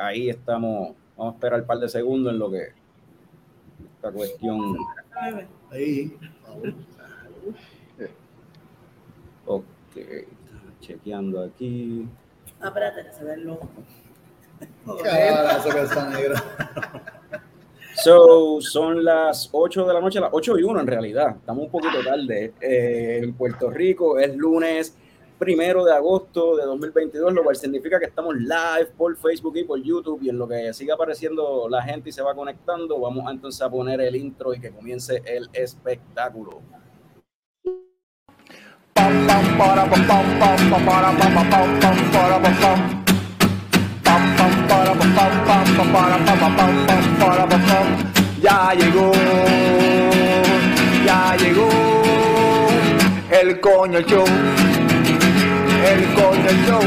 ahí estamos. Vamos a esperar un par de segundos en lo que esta cuestión. Ahí. Ok, chequeando aquí. Ah, espérate, que se ve el logo. So, son las 8 de la noche, las 8 y 1 en realidad. Estamos un poquito tarde. Eh, en Puerto Rico es lunes primero de agosto de 2022, lo cual significa que estamos live por Facebook y por YouTube. Y en lo que siga apareciendo la gente y se va conectando, vamos entonces a poner el intro y que comience el espectáculo. Ya llegó, ya llegó el coño show, el coño show.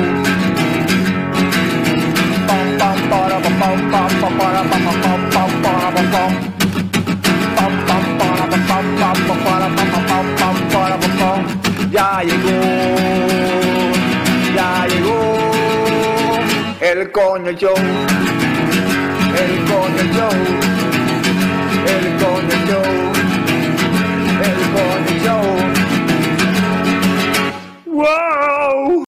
Pam pam para. Ya llegó, ya llegó el coño show, el coño show, el coño show, el coño show. ¡Wow!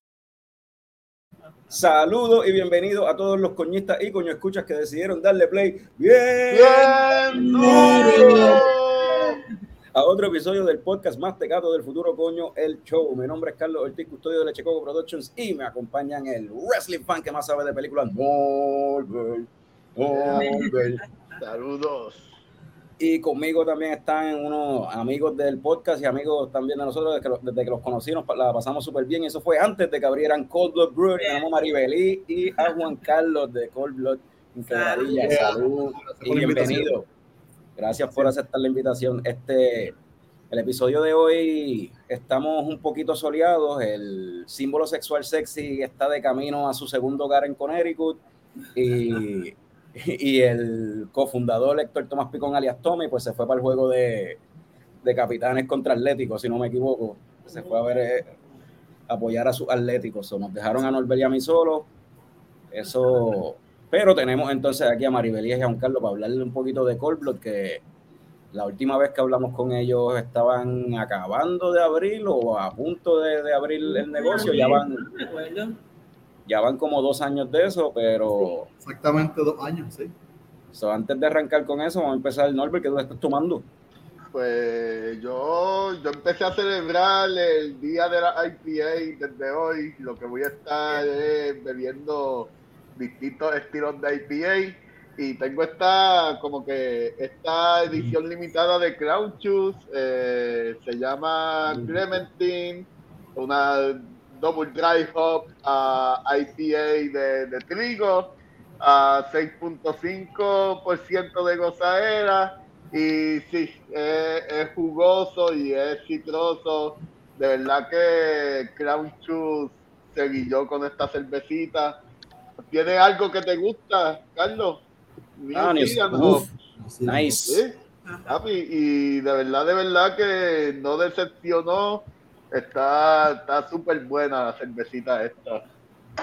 Saludos y bienvenidos a todos los coñistas y coño escuchas que decidieron darle play bien, Bien duro. a otro episodio del podcast más tecato del futuro coño, el show. Mi nombre es Carlos Ortiz, custodio de Lechecoco Productions y me acompañan el wrestling fan que más sabe de películas, Marvel. Marvel. Saludos. Y conmigo también están unos amigos del podcast y amigos también de nosotros desde que, los- desde que los conocimos, la pasamos súper bien. Eso fue antes de que abrieran Cold Blood Brewery. Tenemos a Maribelí y a Juan Carlos de Cold Blood Quebradilla. Salud y bienvenido. Gracias por aceptar la invitación. Este, el episodio de hoy estamos un poquito soleados. El símbolo sexual sexy está de camino a su segundo hogar en Connecticut. Y, y el cofundador Héctor Tomás Picón alias Tommy, pues se fue para el juego de, de capitanes contra Atléticos, si no me equivoco. Se fue a ver eh, apoyar a sus atléticos. So, nos dejaron a Norbert y a mí solos. Eso. Pero tenemos entonces aquí a Maribel y a Juan Carlos para hablarle un poquito de Cold Blood, que la última vez que hablamos con ellos estaban acabando de abrir o a punto de, de abrir el negocio. Ya van, Me acuerdo. Ya van como dos años de eso, pero Exactamente dos años, sí. so, antes de arrancar con eso, vamos a empezar. Norbert, ¿qué tú estás tomando? Pues yo, yo empecé a celebrar el día de la IPA desde hoy. Lo que voy a estar es bebiendo distintos estilos de IPA. Y tengo esta, como que, esta edición limitada de Crown Juice. eh, se llama Clementine. Una double dry hop ah, IPA de, de trigo. A 6.5% de gozadera. Y sí, es, es jugoso y es citroso. De verdad que Crown Juice se guilló con esta cervecita. ¿Tiene algo que te gusta, Carlos? Nice. Sí, papi, y de verdad, de verdad que no decepcionó. Está está súper buena la cervecita esta.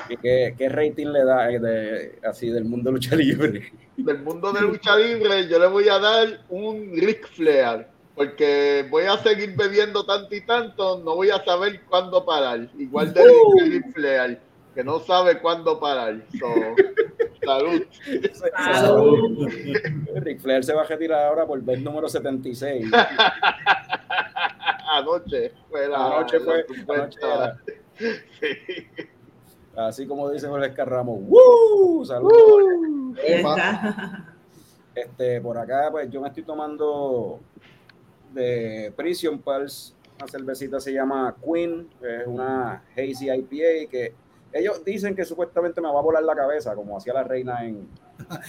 ¿Y ¿Qué, qué rating le da de, así del mundo de lucha libre? del mundo de lucha libre, yo le voy a dar un Ric Flair, porque voy a seguir bebiendo tanto y tanto, no voy a saber cuándo parar. Igual de Ric Flair, que no sabe cuándo parar. So, salud. Salud. Ric Flair se va a retirar ahora por vez número 76. Anoche fue la, Anoche fue, la anoche. Sí. Así como dice Jorge Escarramo. ¡Woo! Saludos. Este, por acá, pues yo me estoy tomando de Prison Pulse. Una cervecita se llama Queen, que es una hazy IPA que ellos dicen que supuestamente me va a volar la cabeza, como hacía la reina en.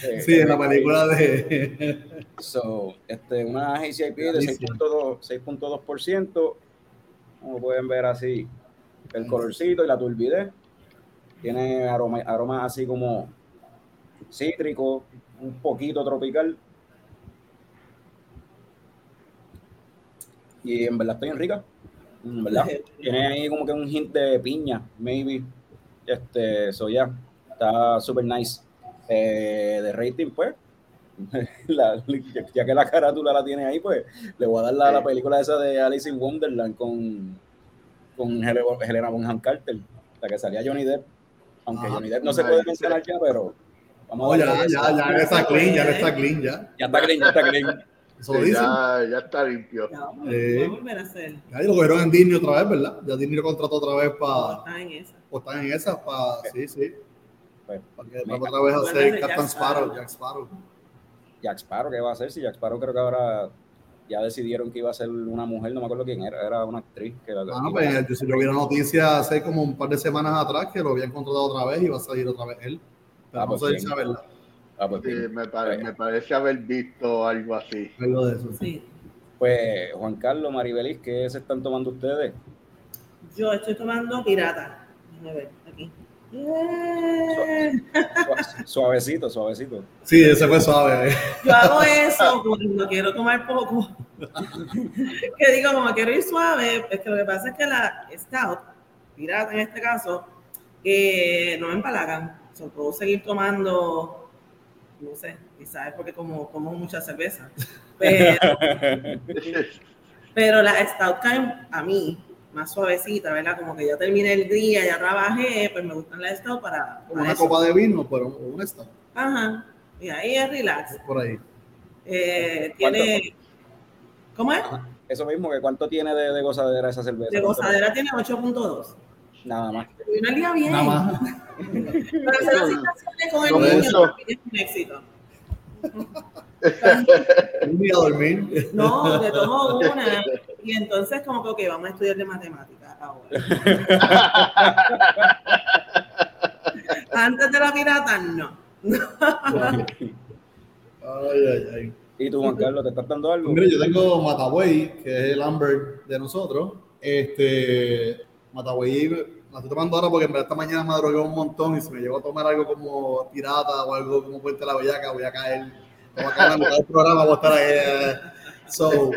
Eh, Sí, en la película de. So, este, una IPA de 6.2%, 6.2%. Como pueden ver así, el colorcito y la turbidez. Tiene aroma, aromas así como cítrico, un poquito tropical. Y en verdad está bien rica. En verdad. Tiene ahí como que un hint de piña, maybe. Este, so ya. Está súper nice. Eh, de rating, pues, la- ya que la carátula la tiene ahí, pues le voy a dar la, la película esa de Alice in Wonderland con, con Hel- Helena Bonham Carter, la que salía Johnny Depp. Aunque Ah, Johnny Depp no se puede mencionar ya, pero vamos a ya, darle ya, ya, ya está clean, ya está clean, ya. Ya está clean, ya está clean. Eso lo Sí, dicen. ya, ya está limpio. Ya, vamos, vamos a volver a hacer. Ya, y lo cogieron en Disney otra vez, ¿verdad? Ya Disney lo contrató otra vez para. Está en esa. O están en esa, para. Sí, sí. Pues, Para que para otra vez Bueno, hacer Captain Jack Sparrow. Jack Sparrow. Jack Sparrow, ¿qué va a hacer? Si Jack Sparrow creo que ahora ya decidieron que iba a ser una mujer, no me acuerdo quién era, era una actriz. Que la- Ah, no, a pues yo, si yo vi una noticia hace como un par de semanas atrás que lo habían contratado otra vez y va a salir otra vez él. Pero Ah, vamos pues a a verla. Ah, pues, Sí, bien. me, pare- me parece haber visto algo así. Algo de eso. Sí. Pues, Juan Carlos, Maribelis, ¿qué se están tomando ustedes? Yo estoy tomando pirata. Déjame ver, aquí. Suavecito, suavecito. Sí, ese fue suave. eh. Yo hago eso cuando quiero tomar poco. que digo, como quiero ir suave, es que lo que pasa es que la Stout, pirata en este caso, eh, no me empalagan. O sea, puedo seguir tomando, no sé, quizás es porque como, como mucha cerveza. Pero, pero la Stout cae a mí más suavecita, ¿verdad? Como que ya terminé el día, ya trabajé, pues me gustan las Stout para, Como para una eso. copa de vino, pero un esta. Ajá. Y ahí es relax. Por ahí. Eh, tiene. ¿Cómo es? Eso mismo, que ¿cuánto tiene de, de gozadera esa cerveza? De gozadera tiene 8.2. Nada más. Y un día bien. Nada más. Pero hacer las situaciones con el niño eso. es un éxito. Un día a dormir. No, te tomo una. Y entonces, como que, ok, vamos a estudiar de matemáticas ahora. Antes de la pirata, no. Ay, ay, ay. ¿Y tú, Juan Carlos, te estás dando algo? Mire, yo tengo Mataway, que es el Amber de nosotros. Este, Mataway, la estoy tomando ahora porque en verdad esta mañana me drogué un montón y si me llego a tomar algo como pirata o algo como Puente de la Bellaca, voy a caer. Voy a mitad del programa, voy a estar ahí. eh. So,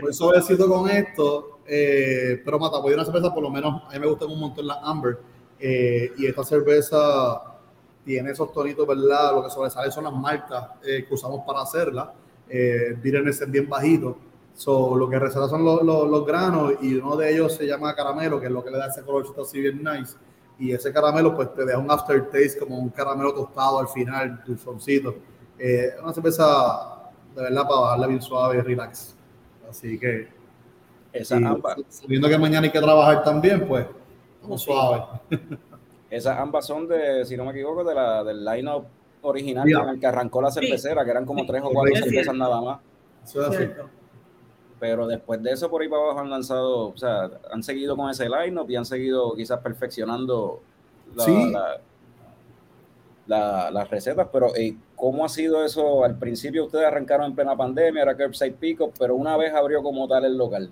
voy suavecito con esto, eh, pero Mataway es una cerveza, por lo menos a mí me gustan un montón las Amber. eh, y esta cerveza tiene esos tonitos, ¿verdad? Lo que sobresale son las marcas eh, que usamos para hacerla. Eh, bitterness es bien bajito. So, lo que resalta son los, los- los granos y uno de ellos se llama caramelo, que es lo que le da ese colorcito así bien nice. Y ese caramelo pues te deja un aftertaste como un caramelo tostado al final, dulzoncito. Eh, una cerveza de verdad para bajarla bien suave y relax. Así que, Esas y ambas, sabiendo que mañana hay que trabajar también, pues, vamos Sí. suave. esas ambas son de, si no me equivoco, de la, del line-up original Ya. con el que arrancó la cervecera, que eran como Sí, tres o cuatro cervezas nada más. Eso es así. Cierto. Pero después de eso, por ahí para abajo han lanzado, o sea, han seguido con ese line-up y han seguido quizás perfeccionando la- Sí. la- la- las recetas. Pero, eh, ¿cómo ha sido eso? Al principio ustedes arrancaron en plena pandemia, era Curbside Pico, pero una vez abrió como tal el local.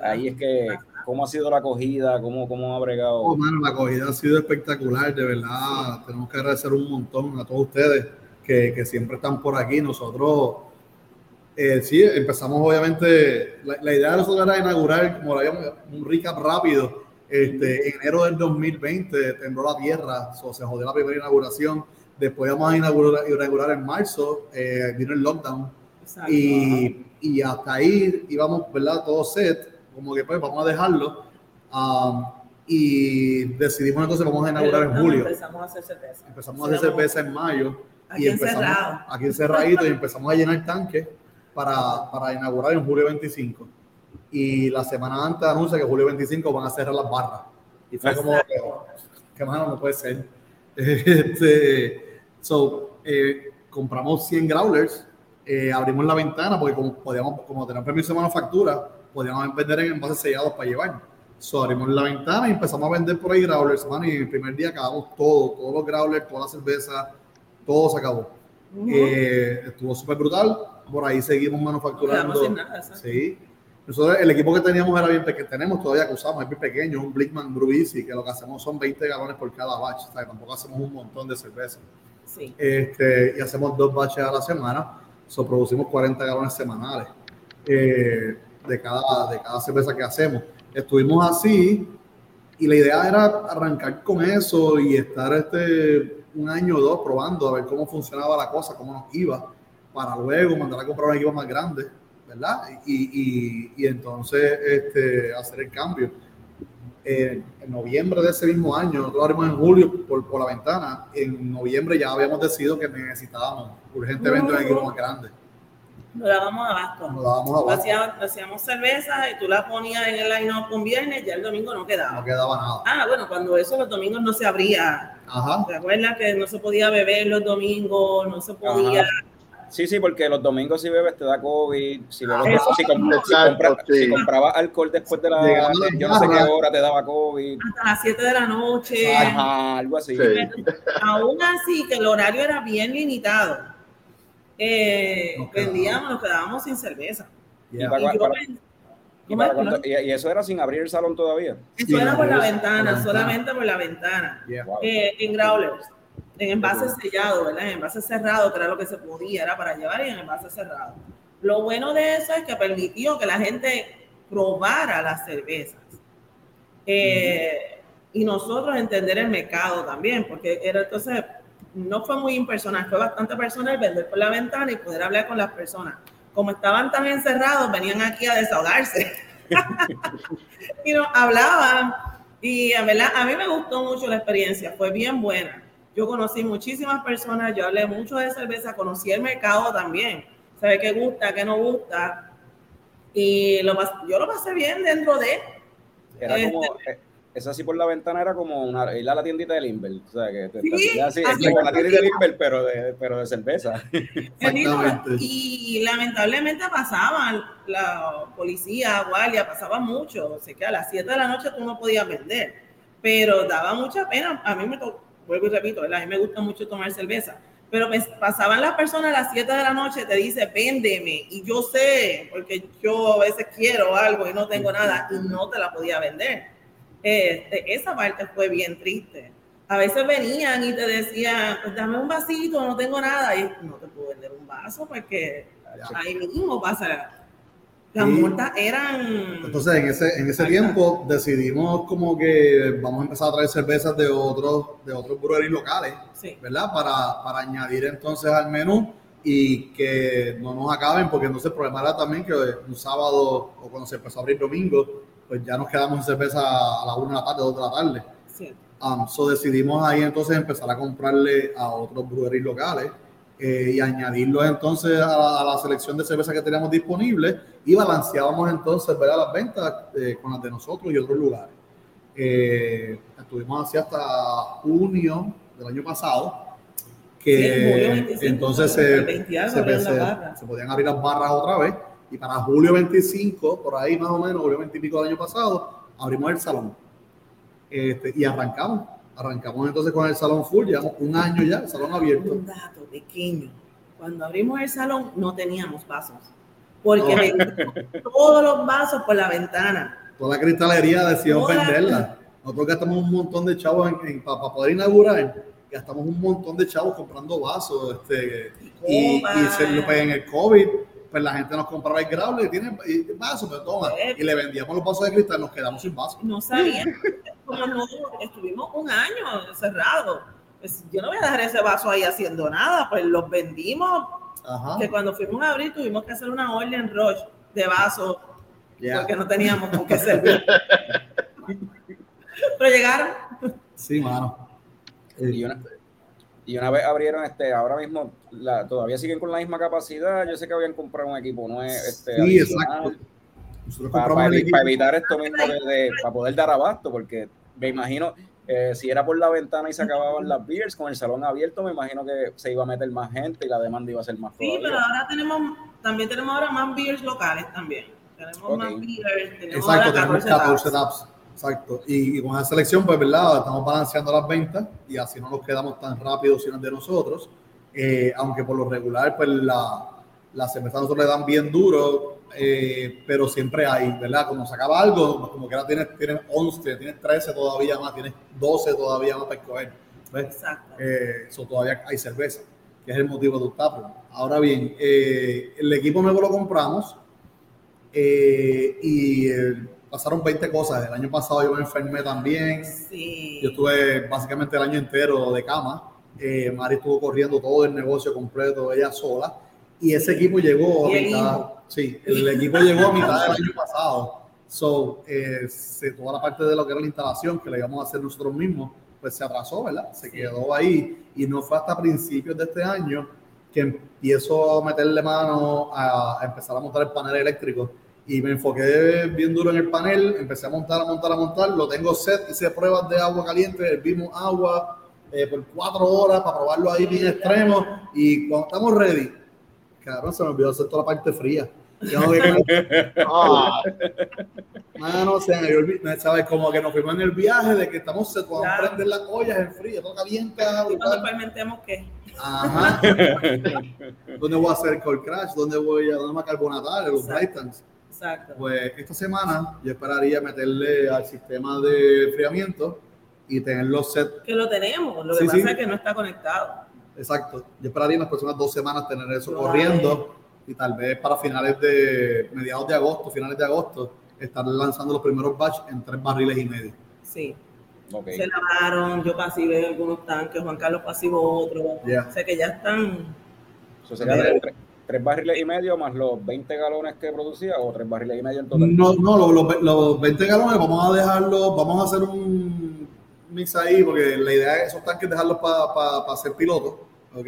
Ahí es que, ¿cómo ha sido la acogida? ¿Cómo, cómo ha bregado? Oh, mano, la acogida ha sido espectacular, de verdad. Tenemos que agradecer un montón a todos ustedes que, que siempre están por aquí. Nosotros, eh, sí, empezamos obviamente, la, la idea de nosotros era inaugurar, como lo habíamos, un recap rápido. Este, en enero del 2020 tembló la tierra, so, se jodió la primera inauguración. Después vamos a inaugurar, inaugurar en marzo, eh, vino el lockdown. Exacto. Y, y hasta ahí íbamos, ¿verdad? Todo set, como que pues vamos a dejarlo. Um, y decidimos entonces vamos a inaugurar en julio. Empezamos a hacer cerveza. Empezamos a hacer cerveza en mayo. Aquí y empezamos encerrado. aquí encerradito y empezamos a llenar tanques para, para inaugurar en julio 25. Y la semana antes anuncia que julio 25 van a cerrar las barras. Y fue como que, mano, no puede ser. Este, so, eh, compramos 100 growlers, eh, abrimos la ventana porque como podíamos, como tenemos permiso de manufactura, podíamos vender en envases sellados para llevar. So, abrimos la ventana y empezamos a vender por ahí growlers, mano, y el primer día acabamos todo, todos los growlers, toda la cerveza, todo se acabó. Ujú. Eh, estuvo súper brutal. Por ahí seguimos manufacturando. sin nada. Sí. Nosotros, el equipo que teníamos era bien pequeño, tenemos todavía que usamos, es bien pequeño, un Blickman Brew Easy, que lo que hacemos son 20 galones por cada batch, o sea, tampoco hacemos un montón de cerveza. Sí. Este, y hacemos dos batches a la semana, so, producimos 40 galones semanales eh, de, cada, de cada cerveza que hacemos. Estuvimos así y la idea era arrancar con eso y estar este un año o dos probando a ver cómo funcionaba la cosa, cómo nos iba, para luego mandar a comprar un equipo más grande, ¿verdad? Y, y, entonces este, hacer el cambio. en noviembre de ese mismo año, nosotros abrimos en julio por, por, la ventana, en noviembre ya habíamos decidido que necesitábamos urgentemente un equipo más grande. Nos dábamos abasto. Nos dábamos abasto. Hacíamos, hacíamos cerveza y tú la ponías en el line-up un viernes, ya el domingo no quedaba. No quedaba nada. Ah, bueno, cuando eso los domingos no se abría. Ajá. ¿Te acuerdas que no se podía beber los domingos? No se podía. Sí, sí, porque los domingos si bebes te da COVID. Si, bebes, si, si, comprabas alcohol después de la. yo no sé qué hora te daba COVID. Hasta las 7 de la noche. Ajá, algo así. aún así, que el horario era bien limitado eh, vendíamos, nos quedábamos sin cerveza. Y, eso era sin abrir el salón todavía. Eso era por la ventana, solamente por la ventana. Eh, en growlers, en envase sellado, ¿verdad? En envase cerrado, que era lo que se podía, era para llevar y en envase cerrado. Lo bueno de eso es que permitió que la gente probara las cervezas. Eh, y nosotros entender el mercado también, porque era entonces no fue muy impersonal, fue bastante personal vender por la ventana y poder hablar con las personas. Como estaban tan encerrados, venían aquí a desahogarse. y nos hablaban. Y a, verdad, a mí me gustó mucho la experiencia, fue bien buena. Yo conocí muchísimas personas, yo hablé mucho de cerveza, conocí el mercado también. Sabe qué gusta, qué no gusta. Y lo, yo lo pasé bien dentro de. Era como, este, eh, esa así por la ventana era como una, ir a la tiendita de Limber, o sea, que sí, así, es como la tiendita de Limber, pero de, pero de cerveza. y lamentablemente pasaban, la policía, guardia, pasaba mucho, o sea que a las 7 de la noche tú no podías vender, pero daba mucha pena, a mí me vuelvo y repito, a mí me gusta mucho tomar cerveza, pero pasaban las personas a las 7 de la noche, te dice, véndeme, y yo sé, porque yo a veces quiero algo y no tengo nada, y no te la podía vender este, esa parte fue bien triste. A veces venían y te decían, pues dame un vasito, no tengo nada, y no te puedo vender un vaso porque ahí mismo pasa. Las multas eran. Entonces, en ese, en ese tiempo decidimos como que vamos a empezar a traer cervezas de otros, de otros breweries locales, ¿verdad? Para, para añadir entonces al menú y que no nos acaben, porque entonces el problema era también que un sábado o cuando se empezó a abrir domingo, pues ya nos quedamos en cerveza a la una de la tarde, dos de la tarde. Sí. Um, so decidimos ahí entonces empezar a comprarle a otros breweries locales eh, y añadirlos entonces a la, selección de cerveza que teníamos disponible y balanceábamos entonces ¿verdad? las ventas eh, con las de nosotros y otros lugares. Eh, estuvimos así hasta junio del año pasado, que entonces se, se podían abrir las barras otra vez y para julio 25, por ahí más o menos, julio 20 y pico del año pasado, abrimos el salón. Este, y arrancamos. Arrancamos entonces con el salón full, llevamos un año ya, el salón abierto. Un dato pequeño. Cuando abrimos el salón no teníamos vasos, porque todos los vasos por la ventana. Toda la cristalería decidimos venderla. Nosotros gastamos un montón de chavos en, para, poder inaugurar, gastamos un montón de chavos comprando vasos este, y, y, se, en el COVID pues la gente nos compraba el grable y tiene vaso, pero toma, eh. y le vendíamos los vasos de cristal, nos quedamos sin vasos. No sabía, como no, estuvimos un año cerrado. Pues yo no voy a dejar ese vaso ahí haciendo nada, pues los vendimos. Que cuando fuimos a abrir tuvimos que hacer una orden rush de vasos porque no teníamos con qué servir. pero llegaron. Sí, mano. Y una, y una vez abrieron, este, ahora mismo la, todavía siguen con la misma capacidad. Yo sé que habían comprado un equipo nuevo. Este, sí, exacto. Para, evitar esto mismo, de, para poder dar abasto, porque me imagino, eh, si era por la ventana y se acababan las beers, con el salón abierto, me imagino que se iba a meter más gente y la demanda iba a ser más fuerte. Sí, pero ahora tenemos, también tenemos ahora más beers locales también. Tenemos más beers. Tenemos Exacto, tenemos 14 taps. Exacto. Y, con esa selección, pues, ¿verdad? Estamos balanceando las ventas y así no nos quedamos tan rápidos sino de nosotros. Eh, aunque por lo regular, pues, la, la cerveza nosotros le dan bien duro, eh, pero siempre hay, ¿verdad? Cuando se acaba algo, como que ahora tienes, tienes 11, tienes 13 todavía más, tienes 12 todavía más para escoger. ¿ves? Exacto. Eh, eso todavía hay cerveza, que es el motivo de un Ahora bien, el equipo nuevo lo compramos y pasaron 20 cosas. El año pasado yo me enfermé también. Sí. Yo estuve básicamente el año entero de cama. Eh, Mari estuvo corriendo todo el negocio completo, ella sola. Y ese equipo llegó a mitad. Sí, el equipo llegó a mitad del año pasado. So, eh, toda la parte de lo que era la instalación que le íbamos a hacer nosotros mismos, pues se atrasó, ¿verdad? Se quedó ahí. Y no fue hasta principios de este año que empiezo a meterle mano a, a empezar a montar el panel eléctrico. Y me enfoqué bien duro en el panel, empecé a montar, a montar, a montar. Lo tengo set, hice pruebas de agua caliente, hervimos agua eh, por cuatro horas para probarlo ahí bien extremo. Y cuando estamos ready, cabrón, se me olvidó hacer toda la parte fría. Tengo que Ah, Mano, o sea, ¿sabes? Como que nos fuimos en el viaje de que estamos set, vamos a Claro. prender las ollas en frío, todo caliente, Y cuando fermentemos, ¿qué? Ajá. ¿Dónde voy a hacer el cold crash? ¿Dónde voy a dónde me carbonatar? Los. Titans. Exacto. Pues esta semana yo esperaría meterle al sistema de enfriamiento y tenerlo set. Que lo tenemos, lo que Sí, pasa sí. es que no está conectado. Exacto. Yo esperaría en las próximas dos semanas tener eso corriendo y tal vez para finales de mediados de agosto, finales de agosto, estar lanzando los primeros batch en tres barriles y medio. Sí. Ok. Se lavaron, yo pasivé algunos tanques, Juan Carlos pasivó otro. Yeah. O sea que ya están. Eso sería tres, tres- barriles y medio más los 20 galones que producía o tres barriles y medio en total. No, no, los, los- los 20 galones vamos a dejarlos, vamos a hacer un mix ahí, porque la idea es esos tanques dejarlos para hacer pilotos, ¿ok?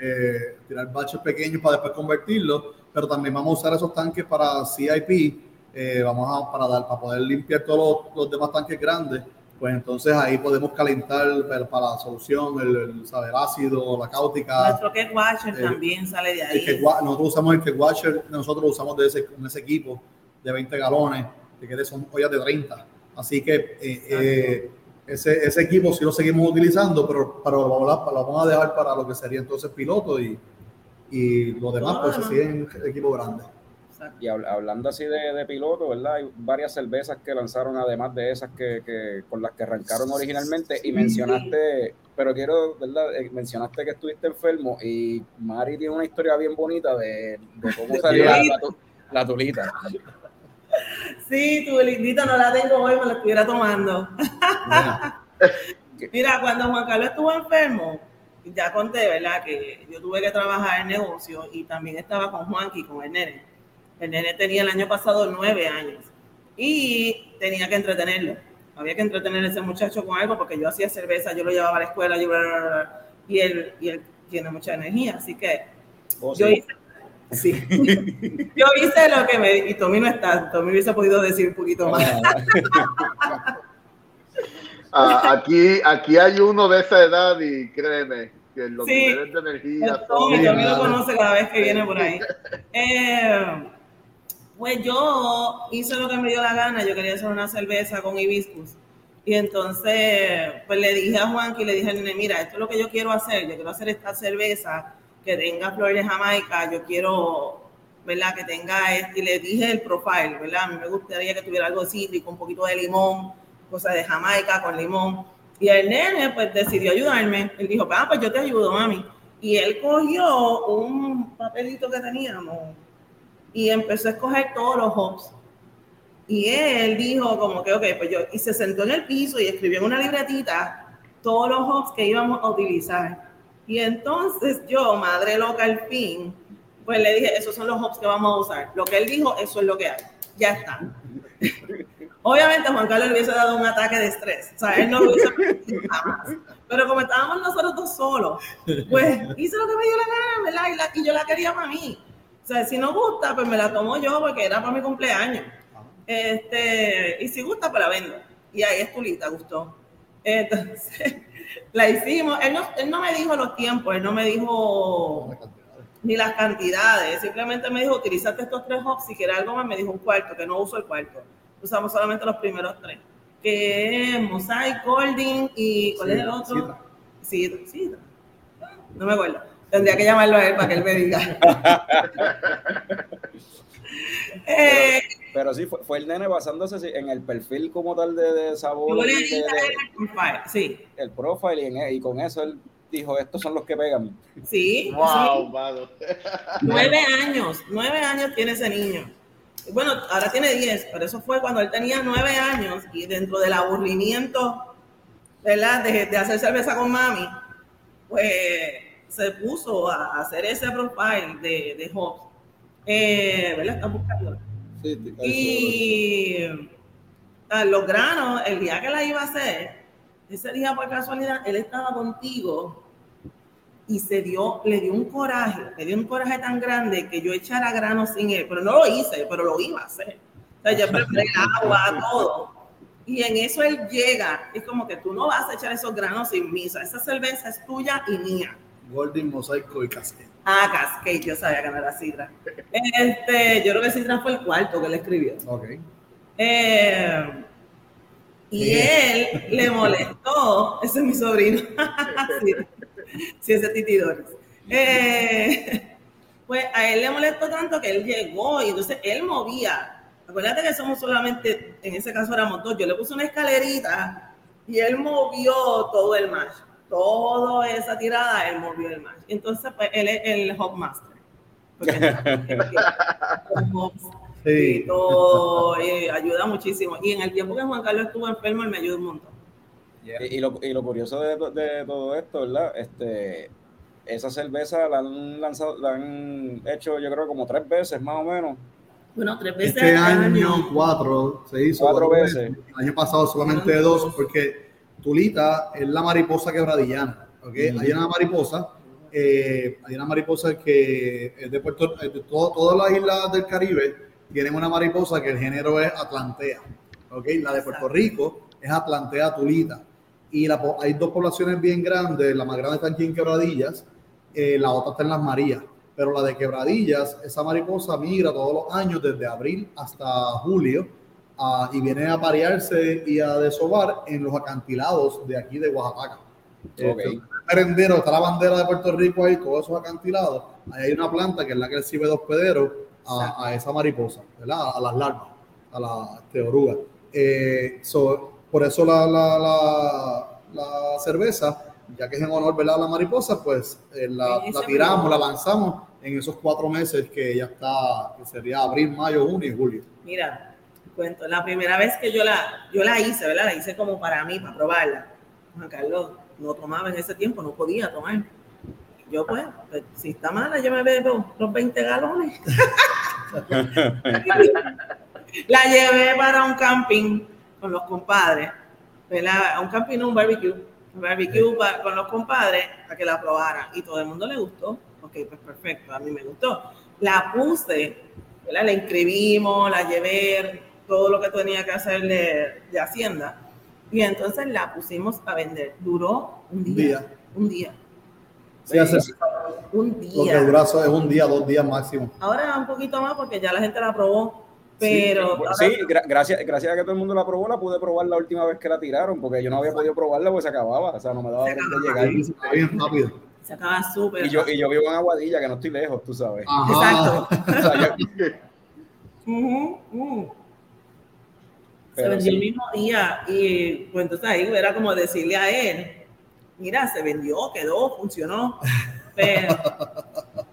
Eh, tirar baches pequeños para después convertirlos, pero también vamos a usar esos tanques para CIP, eh, vamos a, para, dar, para poder limpiar todos los, los demás tanques grandes, pues entonces ahí podemos calentar para, la solución, el, el, el ácido, la cáutica. Nuestro Cat Watcher eh, también sale de ahí. wa- nosotros usamos el que washer, nosotros usamos de ese, con ese equipo de 20 galones, que de- son ollas de 30. Así que eh, eh, ese, ese equipo sí lo seguimos utilizando, pero, pero lo, lo vamos a dejar para lo que sería entonces piloto y, y lo demás, pues se sigue en equipo grande. Exacto. Y hab- hablando así de, de piloto, ¿verdad? Hay varias cervezas que lanzaron además de esas que, que- con las que arrancaron originalmente y mencionaste, pero quiero, ¿verdad? Eh, mencionaste que estuviste enfermo y Mari tiene una historia bien bonita de, de cómo salió la, la tu- la tulita. Sí, tu lindita no la tengo hoy, me la estuviera tomando. Mira, Mira, cuando Juan Carlos estuvo enfermo, ya conté, ¿verdad? Que yo tuve que trabajar en negocio y también estaba con Juanqui, con el nene. El nene tenía el año pasado nueve años y tenía que entretenerlo. Había que entretener a ese muchacho con algo porque yo hacía cerveza, yo lo llevaba a la escuela, yo, bla, bla, bla, y, él, y él tiene mucha energía, así que Oh, yo sí. hice, sí. yo hice lo que me, y Tommy no está, Tommy hubiese podido decir un poquito más. ah, aquí, aquí hay uno de esa edad y créeme que los Sí. niveles de energía Tommy. Tommy lo conoce cada vez que viene por ahí. Eh, pues yo hice lo que me dio la gana, yo quería hacer una cerveza con hibiscus. Y entonces, pues le dije a Juan que le dije al nene, mira, esto es lo que yo quiero hacer, yo quiero hacer esta cerveza que tenga flores de Jamaica, yo quiero, ¿verdad? Que tenga, este, y le dije el profile, ¿verdad? A mí me gustaría que tuviera algo cítrico, un poquito de limón, cosas de Jamaica con limón. Y el nene, pues decidió ayudarme. Él dijo, ah, pues yo te ayudo, mami. Y él cogió un papelito que teníamos y empezó a escoger todos los hops. Y él dijo como que, ok, pues yo, y se sentó en el piso y escribió en una libretita todos los hops que íbamos a utilizar. Y entonces yo, madre loca al fin, pues le dije, esos son los hops que vamos a usar. Lo que él dijo, eso es lo que hay. Ya está. Obviamente Juan Carlos le hubiese dado un ataque de estrés. O sea, él no lo hubiese jamás. Pero como estábamos nosotros dos solos, pues hice lo que me dio la gana, ¿verdad? Y, la- y yo la quería para mí. O sea, si no gusta, pues me la tomo yo porque era para mi cumpleaños. Este, y si gusta, pues la vendo. Y ahí es Tulita, gustó. Entonces, la hicimos. Él no, él no me dijo los tiempos, él no me dijo ni las cantidades. Simplemente me dijo, utilizaste estos tres hops, si quieres algo más, me dijo un cuarto, que no uso el cuarto. Usamos solamente los primeros tres. Que es Mosaic, Golding y ¿cuál es el otro? Citra. Citra. No me acuerdo. Tendría que llamarlo a él para que él me diga. eh, Pero sí, fue, fue el nene basándose en el perfil como tal de, de sabor, yo le de- dije de- a él el profile. Sí, el profile y, en- y con eso él dijo, estos son los que pegan. sí. Wow, sí. Nueve años, nueve años tiene ese niño. Bueno, ahora tiene 10, pero eso fue cuando él tenía 9 años y dentro del aburrimiento, ¿verdad? De, de hacer cerveza con mami, pues se puso a hacer ese profile de, de hops. Eh, ¿Verdad? Está buscando. Sí, te- Y ah, los granos, el día que la iba a hacer, ese día por casualidad, él estaba contigo y se dio, le dio un coraje, le dio un coraje tan grande que yo echara granos sin él, pero no lo hice, pero lo iba a hacer. O sea, yo preparé el agua, todo. Y en eso él llega, es como que tú no vas a echar esos granos sin mí, o sea, esa cerveza es tuya y mía. Golden, Mosaico y Cascade. Ah, Cascade, yo sabía que no era Sidra. Este, yo creo que Sidra fue el cuarto que le escribió. Ok. Eh, y él le molestó, ese es mi sobrino, sí, sí, ese titidores. Eh, pues a él le molestó tanto que él llegó y entonces él movía. Acuérdate que somos solamente, en ese caso éramos dos, yo le puse una escalerita y él movió todo el match. Toda esa tirada, él movió el match. Entonces, pues él es el hopmaster. Sí. todo, eh, ayuda muchísimo. Y en el tiempo que Juan Carlos estuvo enfermo, él me ayudó un montón. Y, y lo, y lo curioso de, de todo esto, ¿verdad? Este, esa cerveza la han lanzado, la han hecho yo creo como tres veces más o menos. Bueno, tres veces Este al año cuatro se hizo. Cuatro veces. El año pasado solamente dos, porque Tulita es la mariposa quebradillana. ¿ok? Ujú. Hay una mariposa, eh, hay una mariposa que es de Puerto de todo- todas las islas del Caribe tienen una mariposa que el género es Atlantea. ¿ok? La de Puerto. Rico es Atlantea Tulita. Y la hay dos poblaciones bien grandes, la más grande está aquí en Quebradillas, eh, la otra está en Las Marías. Pero la de Quebradillas, esa mariposa migra todos los años desde abril hasta julio ah, y viene a parearse y a desovar en los acantilados de aquí de Oaxaca. Ok. Este, merendero, está la bandera de Puerto Rico ahí, todos esos acantilados. Ahí hay una planta que es la que recibe dos pederos a, a esa mariposa, ¿verdad? A las larvas, a la este, oruga. Eh, so, por eso la, la, la, la cerveza, ya que es en honor ¿verdad? a la mariposa, pues eh, la, la tiramos, la lanzamos en esos cuatro meses que ya está, que sería abril, mayo, junio y julio. Mira, cuento, la primera vez que yo la, yo la hice, ¿verdad? La hice como para mí, para probarla. Juan Carlos no tomaba en ese tiempo, no podía tomar. Yo pues, pues, si está mala, yo me bebo los 20 galones. la llevé para un camping con los compadres, ¿verdad? A un camping, no, un barbecue. Un barbecue con los compadres para que la probaran. Y todo el mundo le gustó. Ok, pues perfecto, a mí me gustó. La puse, ¿verdad? La inscribimos, la llevé, todo lo que tenía que hacer de, de Hacienda. Y entonces la pusimos a vender. Duró un día. Día. Un día. Sí, hace- Un lo que día. dura es un día, dos días máximo. Ahora un poquito más porque ya la gente la probó. Pero Bueno, sí, gra- gracias, gracias a que todo el mundo la probó, la pude probar la última vez que la tiraron, porque yo no había podido probarla porque se acababa, o sea, no me daba tiempo de llegar. Ahí se va bien rápido. se acaba súper. Y yo, y yo vivo en Aguadilla, que no estoy lejos, tú sabes. Ajá. Exacto. O sea, yo- Pero vendió sí. el mismo día y pues entonces ahí era como decirle a él, mira, se vendió, quedó, funcionó. Pero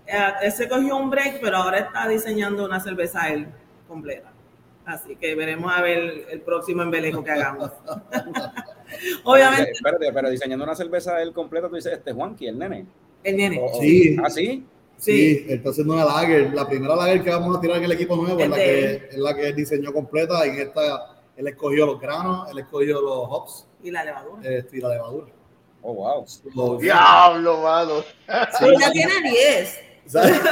eh, él se cogió un break, pero ahora está diseñando una cerveza él completa. Así que veremos a ver el próximo embelejo que hagamos. Obviamente, Espérate, pero diseñando una cerveza él completa, tú dices, este es Juanqui, el nene. el nene. O- Sí. ¿Ah, sí? Sí, Sí. está haciendo una lager. La primera lager que vamos a tirar en el equipo nuevo es la, que, es la que diseñó completa. En esta, él escogió los granos, él escogió los hops Y la levadura. este, y la levadura. Oh, wow. Los- Diablo, mano. Pero ya tiene 10. ¿sabes?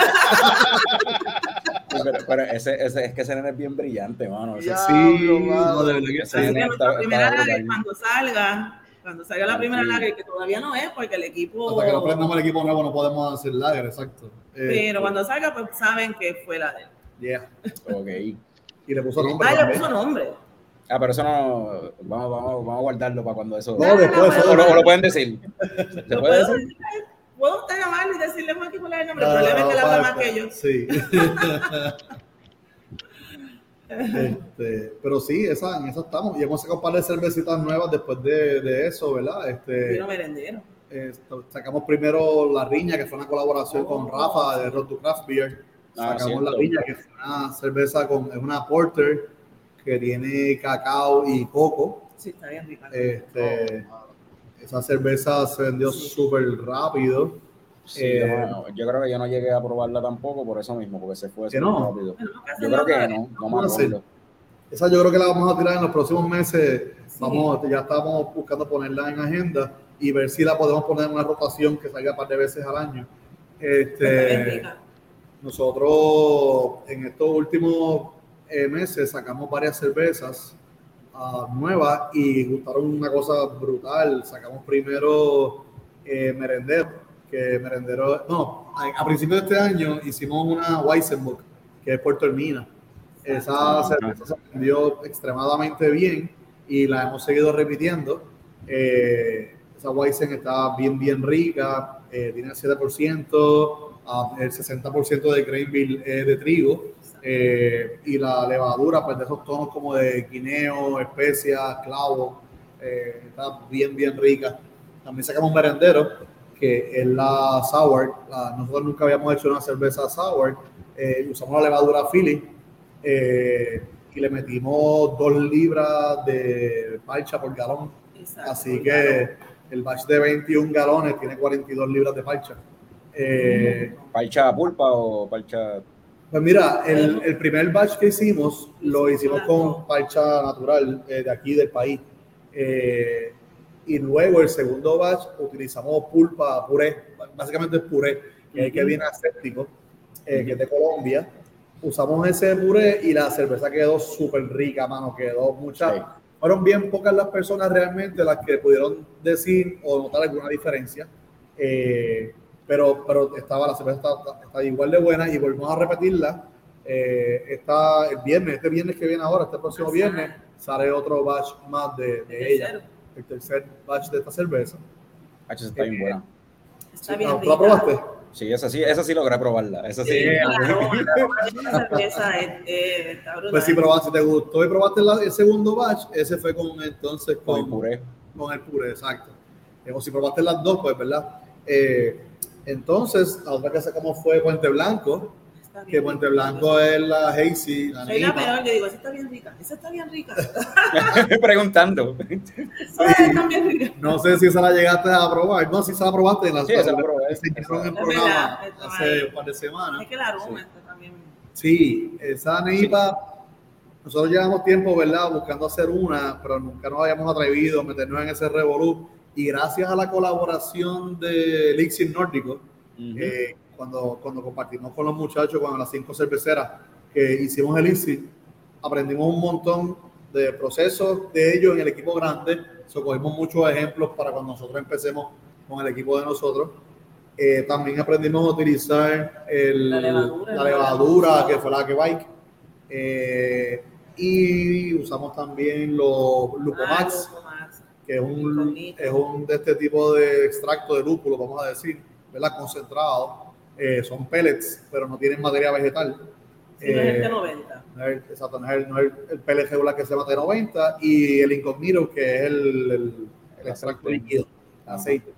Pero, pero ese, ese, es que ese nene es bien brillante, mano. Ese-. Sí, mano. no, de verdad que Sí, sí. está- primera cuando salga, cuando salga la primera Sí. lager, que todavía no es, porque el equipo. Hasta que no prendamos el equipo nuevo no podemos hacer lager, exacto. Eh, Pero cuando salga, pues saben que fue la de él. yeah. Ok. Y le puso nombre Ah, le puso nombre. Ah, pero eso no. Vamos, vamos, vamos a guardarlo para cuando eso. No, después, o, lo, o lo pueden decir. ¿Se ¿Lo puede puedo, decir? puedo usted llamarle y decirle Juan cuál es el nombre. No, el problema es que no, habla más que yo. Sí. Este, pero sí, esa, en eso estamos. Y hemos sacado un par de cervecitas nuevas después de, de eso, ¿verdad? Este, merendero. eh, sacamos primero La Riña, que fue una colaboración con Rafa de Road to Craft Beer. Ah, sacamos la viña, que es una cerveza con, es una porter que tiene cacao y coco. Sí, está bien rica. Este, esa cerveza se vendió súper rápido. Sí, Eh, yo, creo que yo no llegué a probarla tampoco por eso mismo, porque se fue ¿Que súper no? rápido. Bueno, ¿qué Yo creo que no, no acuerdo. Esa yo creo que la vamos a tirar en los próximos meses. Sí. Vamos, ya estamos buscando ponerla en agenda y ver si la podemos poner en una rotación que salga un par de veces al año. Este, nosotros en estos últimos meses sacamos varias cervezas ah, nuevas y gustaron una cosa brutal. Sacamos primero eh, Merendero, que Merendero, no, a, a principios de este año hicimos una Weizenbock, que es Puerto Hermina. Esa cerveza se vendió extremadamente bien y la hemos seguido repitiendo. Eh, esa Weizen está bien, bien rica, eh, tiene el 7%, ah, el 60% de grain bill es de trigo eh, y la levadura, pues de esos tonos como de guineo, especias, clavo, eh, está bien, bien rica. También sacamos un merendero, que es la sour. La- nosotros nunca habíamos hecho una cerveza sour. eh, usamos la levadura Philly eh, y le metimos dos libras de parcha por galón. Exacto. Así que el batch de 21 galones tiene 42 libras de parcha. Eh, ¿Parcha pulpa o parcha? Pues mira, el, el primer batch que hicimos lo hicimos con parcha natural eh, de aquí del país. Eh, y luego el segundo batch utilizamos pulpa, puré, básicamente es puré, que, que viene aséptico, eh, que es de Colombia. Usamos ese puré y la cerveza quedó súper rica, mano, quedó mucha. Sí. Fueron bien pocas las personas realmente las que pudieron decir o notar alguna diferencia. Eh, pero, pero estaba la cerveza está, está igual de buena y volvemos a repetirla. Eh, está el viernes, este viernes que viene ahora, este próximo viernes, sale otro batch más de, de El ella, tercero. el tercer batch de esta cerveza. H está bien buena. Está Sí, bien ¿Tú rica. la probaste? Sí, esa sí, esa sí logré probarla. Esa sí. El el cerveza es- eh, está brutal. Pues si probaste, te gustó y probaste la- el segundo batch, ese fue con entonces Con el con, puré. con el puré, exacto. Eh, O si probaste las dos, pues, ¿verdad? Eh, entonces, la otra que sacamos fue Puente Blanco, bien que. Puente Blanco es la Hazy, la Soy la peor, yo digo, esa está bien rica, esa está bien rica, Preguntando. está bien rica. No sé si esa la llegaste a probar. No, si esa la probaste en la Sí, esa la probé. se hicieron en programa verdad, hace un par de semanas. Es que el aroma Sí. está también. Sí, esa Neipa, nosotros llevamos tiempo, ¿verdad? Buscando hacer una, pero nunca nos habíamos atrevido a meternos en ese revolú. Y gracias a la colaboración de Elixir Nórdico, Ujú. eh, cuando, cuando compartimos con los muchachos, con las cinco cerveceras que hicimos Elixir, aprendimos un montón de procesos de ellos en el equipo grande. So, cogimos muchos ejemplos para cuando nosotros empecemos con el equipo de nosotros. Eh, también aprendimos a utilizar el- La levadura, la levadura, que fue la que bike. Eh, y usamos también los Lupomax, Ah. Que es un, es un de este tipo de extracto de lúpulo, vamos a decir, ¿verdad? Concentrado. Eh, son pellets, pero no tienen materia vegetal. Sí, no es el Eh, T90. no es, exacto, no es el, no es el pellet regular que se llama T90 y el incognito que es el, el- el extracto líquido, el aceite.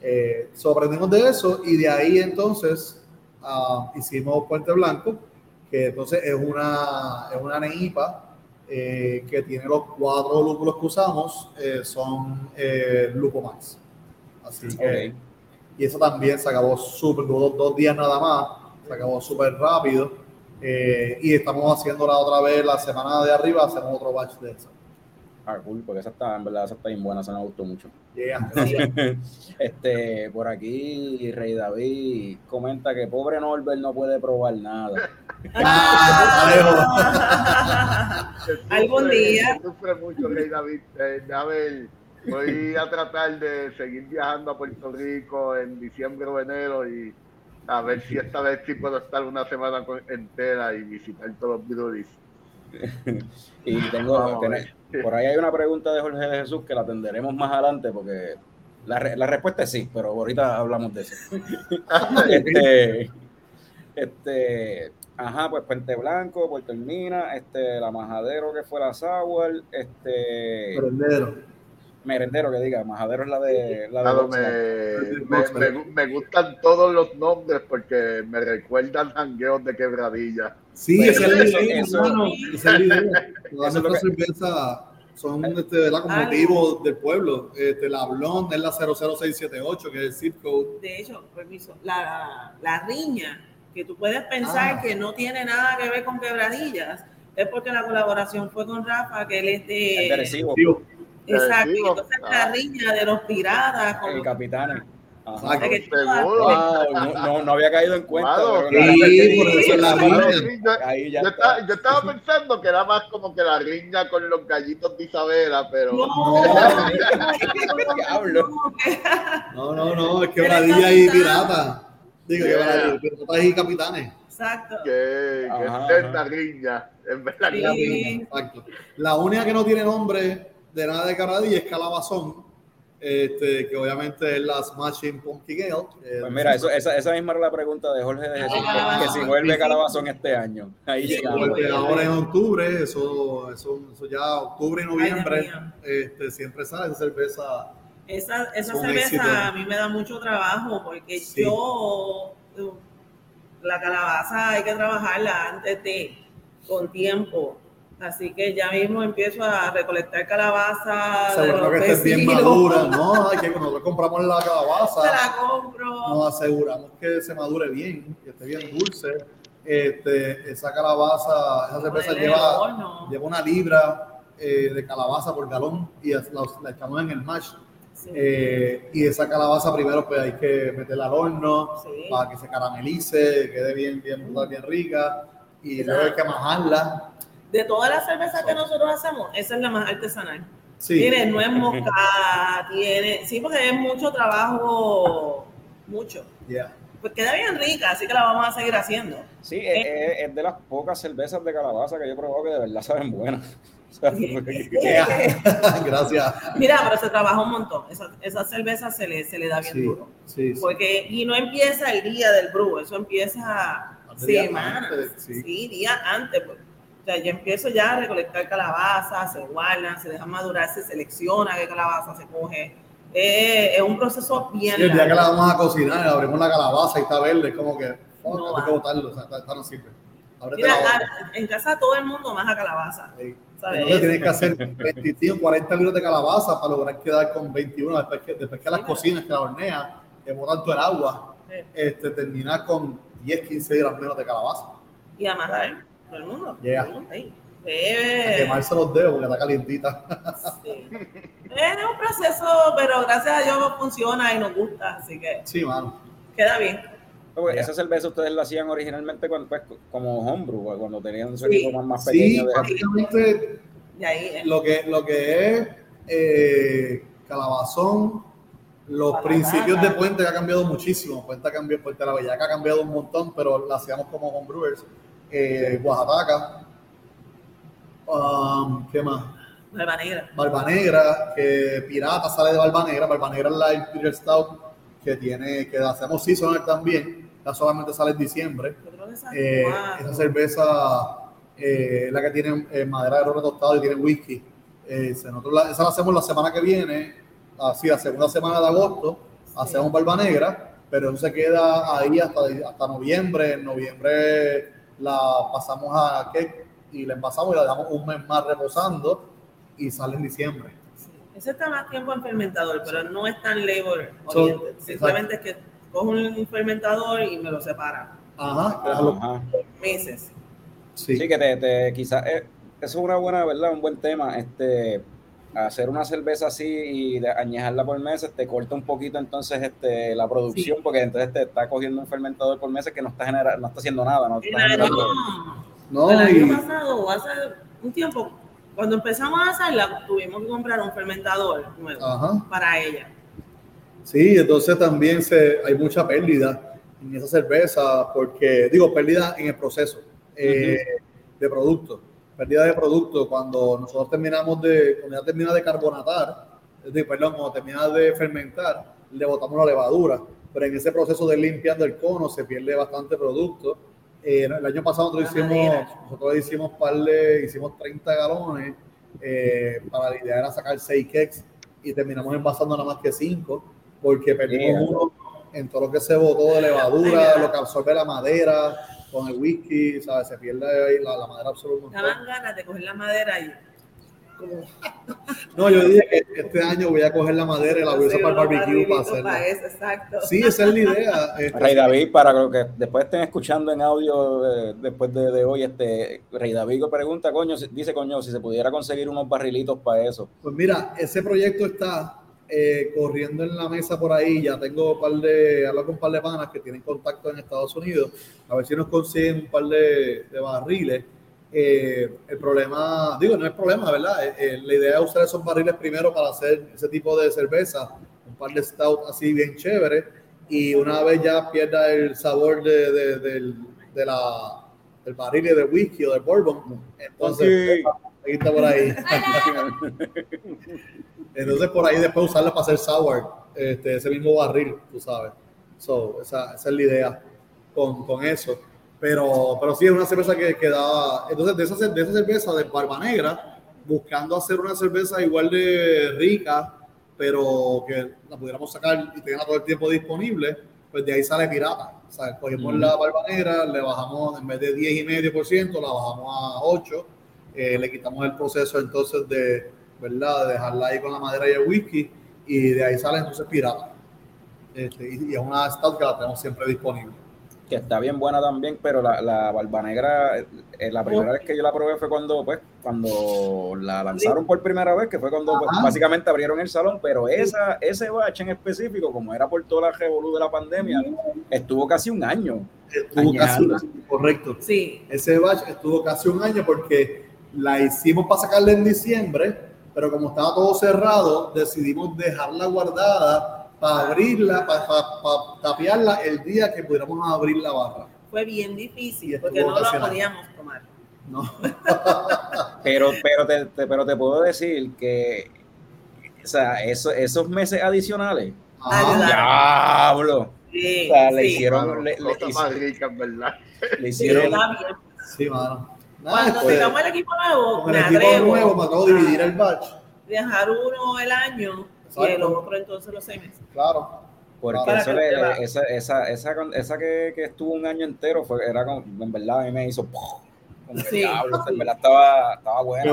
Eh, so, aprendimos de eso y de ahí entonces ah, hicimos Puente Blanco, que entonces es una, es una neipa eh, que tiene los cuatro lúpulos que usamos, eh, son eh, Lupomax. Así que, y eso también se acabó súper, duró dos días nada más, se acabó súper rápido. eh, y estamos haciéndola otra vez la semana de arriba, hacemos otro batch de eso. Ah, cool, porque esa está, en verdad, esa está bien buena, esa me gustó mucho. Yeah. Este, por aquí, Rey David comenta que pobre Norbert no puede probar nada. Ah, Algún día. Sufre mucho, Rey David. Eh, a ver, voy a tratar de seguir viajando a Puerto Rico en diciembre o enero y a ver si esta vez sí puedo estar una semana entera y visitar todos los breweries. Y tengo, Vamos a tener- por ahí hay una pregunta de Jorge de Jesús que la atenderemos más adelante porque la, re- la respuesta es sí, pero ahorita hablamos de eso. este, este, ajá, pues Puente Blanco, Puerto Hermina, este, la Majadero que fue la Sour, este, Prendero. merendero que diga, majadero es la de la de Claro, Boxer. me, me, me- me gustan todos los nombres porque me recuerdan jangueos de quebradilla. Sí, Pues esa es la idea, hermano. Esa es la idea. Todas nuestras que- cervezas son este, ¿verdad? con Ah. motivo del pueblo. Este, la Blonde es la 00678, que es el zip code. De hecho, permiso, la, la riña, que tú puedes pensar Ah. que no tiene nada que ver con quebradillas, es porque la colaboración fue con Rafa, que él es de Exacto, y entonces Ah. la riña de los piratas, con el capitán. Ajá. Que. Wow, no, no, no había caído en cuenta. Claro. pero la- Sí, por eso es la Claro, riña. sí, yo, estaba, yo estaba pensando que era más como que la riña con los gallitos de Isabela, pero No, Diablo. no, que- No, no, no, es Eres quebradilla y capitán. pirata. Digo, Yeah. quebradilla, piratas y capitanes. Exacto. que, que riña. En verdad, Sí. Exacto. La única que no tiene nombre de nada de quebradilla es Calabazón, este, que obviamente es la Smashing Pumpkin Ale. eh, Pues mira, eso, esa, esa misma era la pregunta de Jorge de Jesús, Ah, que, que si vuelve Calabazón este año. Ahí Sí, llegamos. Porque ahora en octubre, eso, eso, eso ya octubre y noviembre, Ay, este, siempre sale esa cerveza. Esa, esa cerveza éxito. a mí me da mucho trabajo porque Sí. yo, la calabaza hay que trabajarla antes de, con tiempo. Así que ya mismo empiezo a recolectar calabaza. Seguro que esté bien madura. No, hay que nosotros compramos la Se calabaza, la compro. nos aseguramos que se madure bien, que esté bien dulce. Este, esa calabaza, esa cerveza lleva, lleva una libra eh, de calabaza por galón y la, la echamos en el mash. Sí. Eh, y esa calabaza primero pues hay que meterla al horno Sí. para que se caramelice, quede bien, bien, bien rica. Y luego hay que majarla. De todas las cervezas que nosotros hacemos, esa es la más artesanal. Sí. Tiene nuez moscada, tiene. Sí, porque es mucho trabajo, mucho. Yeah. Pues queda bien rica, así que la vamos a seguir haciendo. Sí, es, es- es de las pocas cervezas de calabaza que yo he probado que de verdad saben buenas. Sea. Gracias. Mira, pero se trabaja un montón. Esa, esa cerveza se le, se le da bien Sí, duro. sí. Porque, y no empieza el día del brew, eso empieza día semanas. sí. sí. días antes. pues. O sea, yo empiezo ya a recolectar calabazas, se guardan, se deja madurar, se selecciona qué calabaza se coge. Eh, es un proceso bien Sí, el día que la vamos a cocinar, abrimos la calabaza y está verde, es como que, No hay que botarlo, o sea, esta, esta no sirve. Ábrete Mira, la a- en casa todo el mundo maja calabaza. Sí. ¿Sabes? Entonces tienes que hacer 25, 40 minutos de calabaza para lograr quedar con 21 después que, después que las cocinas, que la horneas, que botan todo el agua, este, terminar con 10, 15 gramos menos de calabaza. Y amarrar todo el mundo. Yeah. todo el mundo ahí. A Eh, quemarse los dedos porque está calientita. sí. Es un proceso, pero gracias a Dios funciona y nos gusta, así que Sí, mano. queda bien. Porque Ya. Esa cerveza ustedes la hacían originalmente cuando, pues, como homebrew, pues, cuando tenían su Sí. equipo más, más Sí, pequeño. de- prácticamente Y ahí es. lo que, lo que es eh, calabazón, los principios de Puente ha cambiado muchísimo. Puente ha cambiado, Puente la Bellaca ha cambiado un montón, pero la hacíamos como homebrewers. Eh, Oaxaca, um, ¿qué más? Nueva Negra. Barba Negra, que Pirata sale de Barba Negra. Barba Negra es la Imperial Stout que tiene, que hacemos seasonal también. La solamente sale en diciembre. Eh, esa cerveza eh, es la que tiene eh, madera de roble tostado y tiene whisky. Eh, nosotros la- esa la hacemos la semana que viene, así la segunda semana de agosto, hacemos barba negra, pero eso se queda ahí hasta, hasta noviembre. En noviembre la pasamos a cake y la envasamos y la dejamos un mes más reposando y sale en diciembre. Ese está más tiempo en fermentador, pero no es tan labor So. Simplemente es que cojo un fermentador y me lo separa. Ajá, déjalo. Ajá. Meses. Sí. Sí, que te, te quizás eh, eso es una buena, ¿verdad? Un buen tema. Este, hacer una cerveza así y de- añejarla por meses te corta un poquito entonces este la producción, porque entonces te está cogiendo un fermentador por meses que no está generando, no está haciendo nada, no está El año, generando. No, el año y- pasado, o hace un tiempo, cuando empezamos a hacerla, tuvimos que comprar un fermentador nuevo Ajá. para ella. Sí, entonces también se, hay mucha pérdida en esa cerveza, porque, digo, pérdida en el proceso eh, de producto. Pérdida de producto cuando nosotros terminamos de, cuando ya termina de carbonatar, es decir, perdón, cuando termina de fermentar, le botamos la levadura. Pero en ese proceso de limpiando el cono se pierde bastante producto. Eh, el año pasado nosotros hicimos, nosotros hicimos par de, hicimos 30 galones, eh, para la idea era sacar 6 kegs y terminamos envasando nada más que cinco, porque perdimos uno en todo lo que se botó de levadura, lo que absorbe la madera, con el whisky, ¿sabes? Se pierde la, la madera absoluta. Daban ganas de coger la madera y como... No, yo dije que este año voy a coger la madera y la voy a usar para el barbecue para hacerlo. Para eso, exacto. Sí, esa es la idea. Este, Rey David, para lo que después estén escuchando en audio eh, después de, de, hoy, este Rey David pregunta, coño, dice coño, si se pudiera conseguir unos barrilitos para eso. Pues mira, ese proyecto está eh, corriendo en la mesa por ahí. Ya tengo un par de, hablo con un par de panas que tienen contacto en Estados Unidos, a ver si nos consiguen un par de, de barriles. Eh, el problema, digo, no es problema, ¿verdad? Eh, eh, la idea es usar esos barriles primero para hacer ese tipo de cerveza, un par de stout así bien chévere, y una vez ya pierda el sabor de, de, de, de la, del barril de whisky o del bourbon, entonces ahí está por ahí. entonces por ahí después usarla para hacer sour, este, ese mismo barril, tú sabes. So, esa, esa es la idea con, con eso. Pero, pero sí es una cerveza que, que da. Entonces, de esa, de esa cerveza de Barba Negra, buscando hacer una cerveza igual de rica, pero que la pudiéramos sacar y tenerla todo el tiempo disponible, pues de ahí sale pirata. O sea, cogemos la Barba Negra, le bajamos, en vez de 10,5%, la bajamos a 8%, eh, le quitamos el proceso entonces de, ¿verdad? De dejarla ahí con la madera y el whisky, y de ahí sale entonces pirata. Este, y, y es una stout que la tenemos siempre disponible que está bien buena también, pero la, la barba negra, eh, la primera vez que yo la probé fue cuando, pues, cuando la lanzaron por primera vez, que fue cuando pues, básicamente abrieron el salón, pero esa, ese batch en específico, como era por toda la revolú de la pandemia, estuvo casi un año. Estuvo casi un año, correcto. Sí. Ese batch estuvo casi un año porque la hicimos para sacarla en diciembre, pero como estaba todo cerrado, decidimos dejarla guardada para abrirla, para, para, para, tapiarla el día que pudiéramos abrir la barra. Fue bien difícil porque no la podíamos tomar. No. pero, pero, te, te, pero te puedo decir que o sea, eso, esos meses adicionales, Ah, diablo. Sí, O sea, le sí. hicieron, le, le cosas hizo- más ricas, ¿verdad? le hicieron. Sí, mano. Nada, Cuando pues, tengamos el equipo nuevo, con el equipo atrevo nuevo, me acabo de dividir el batch. dejar uno el año y el otro entonces los seis meses. Claro. porque eso le- esa, esa, esa, esa que, que estuvo un año entero, fue, era como, en verdad a mí me hizo, ¡pum! como que Sí. diablo, en verdad estaba, estaba buena.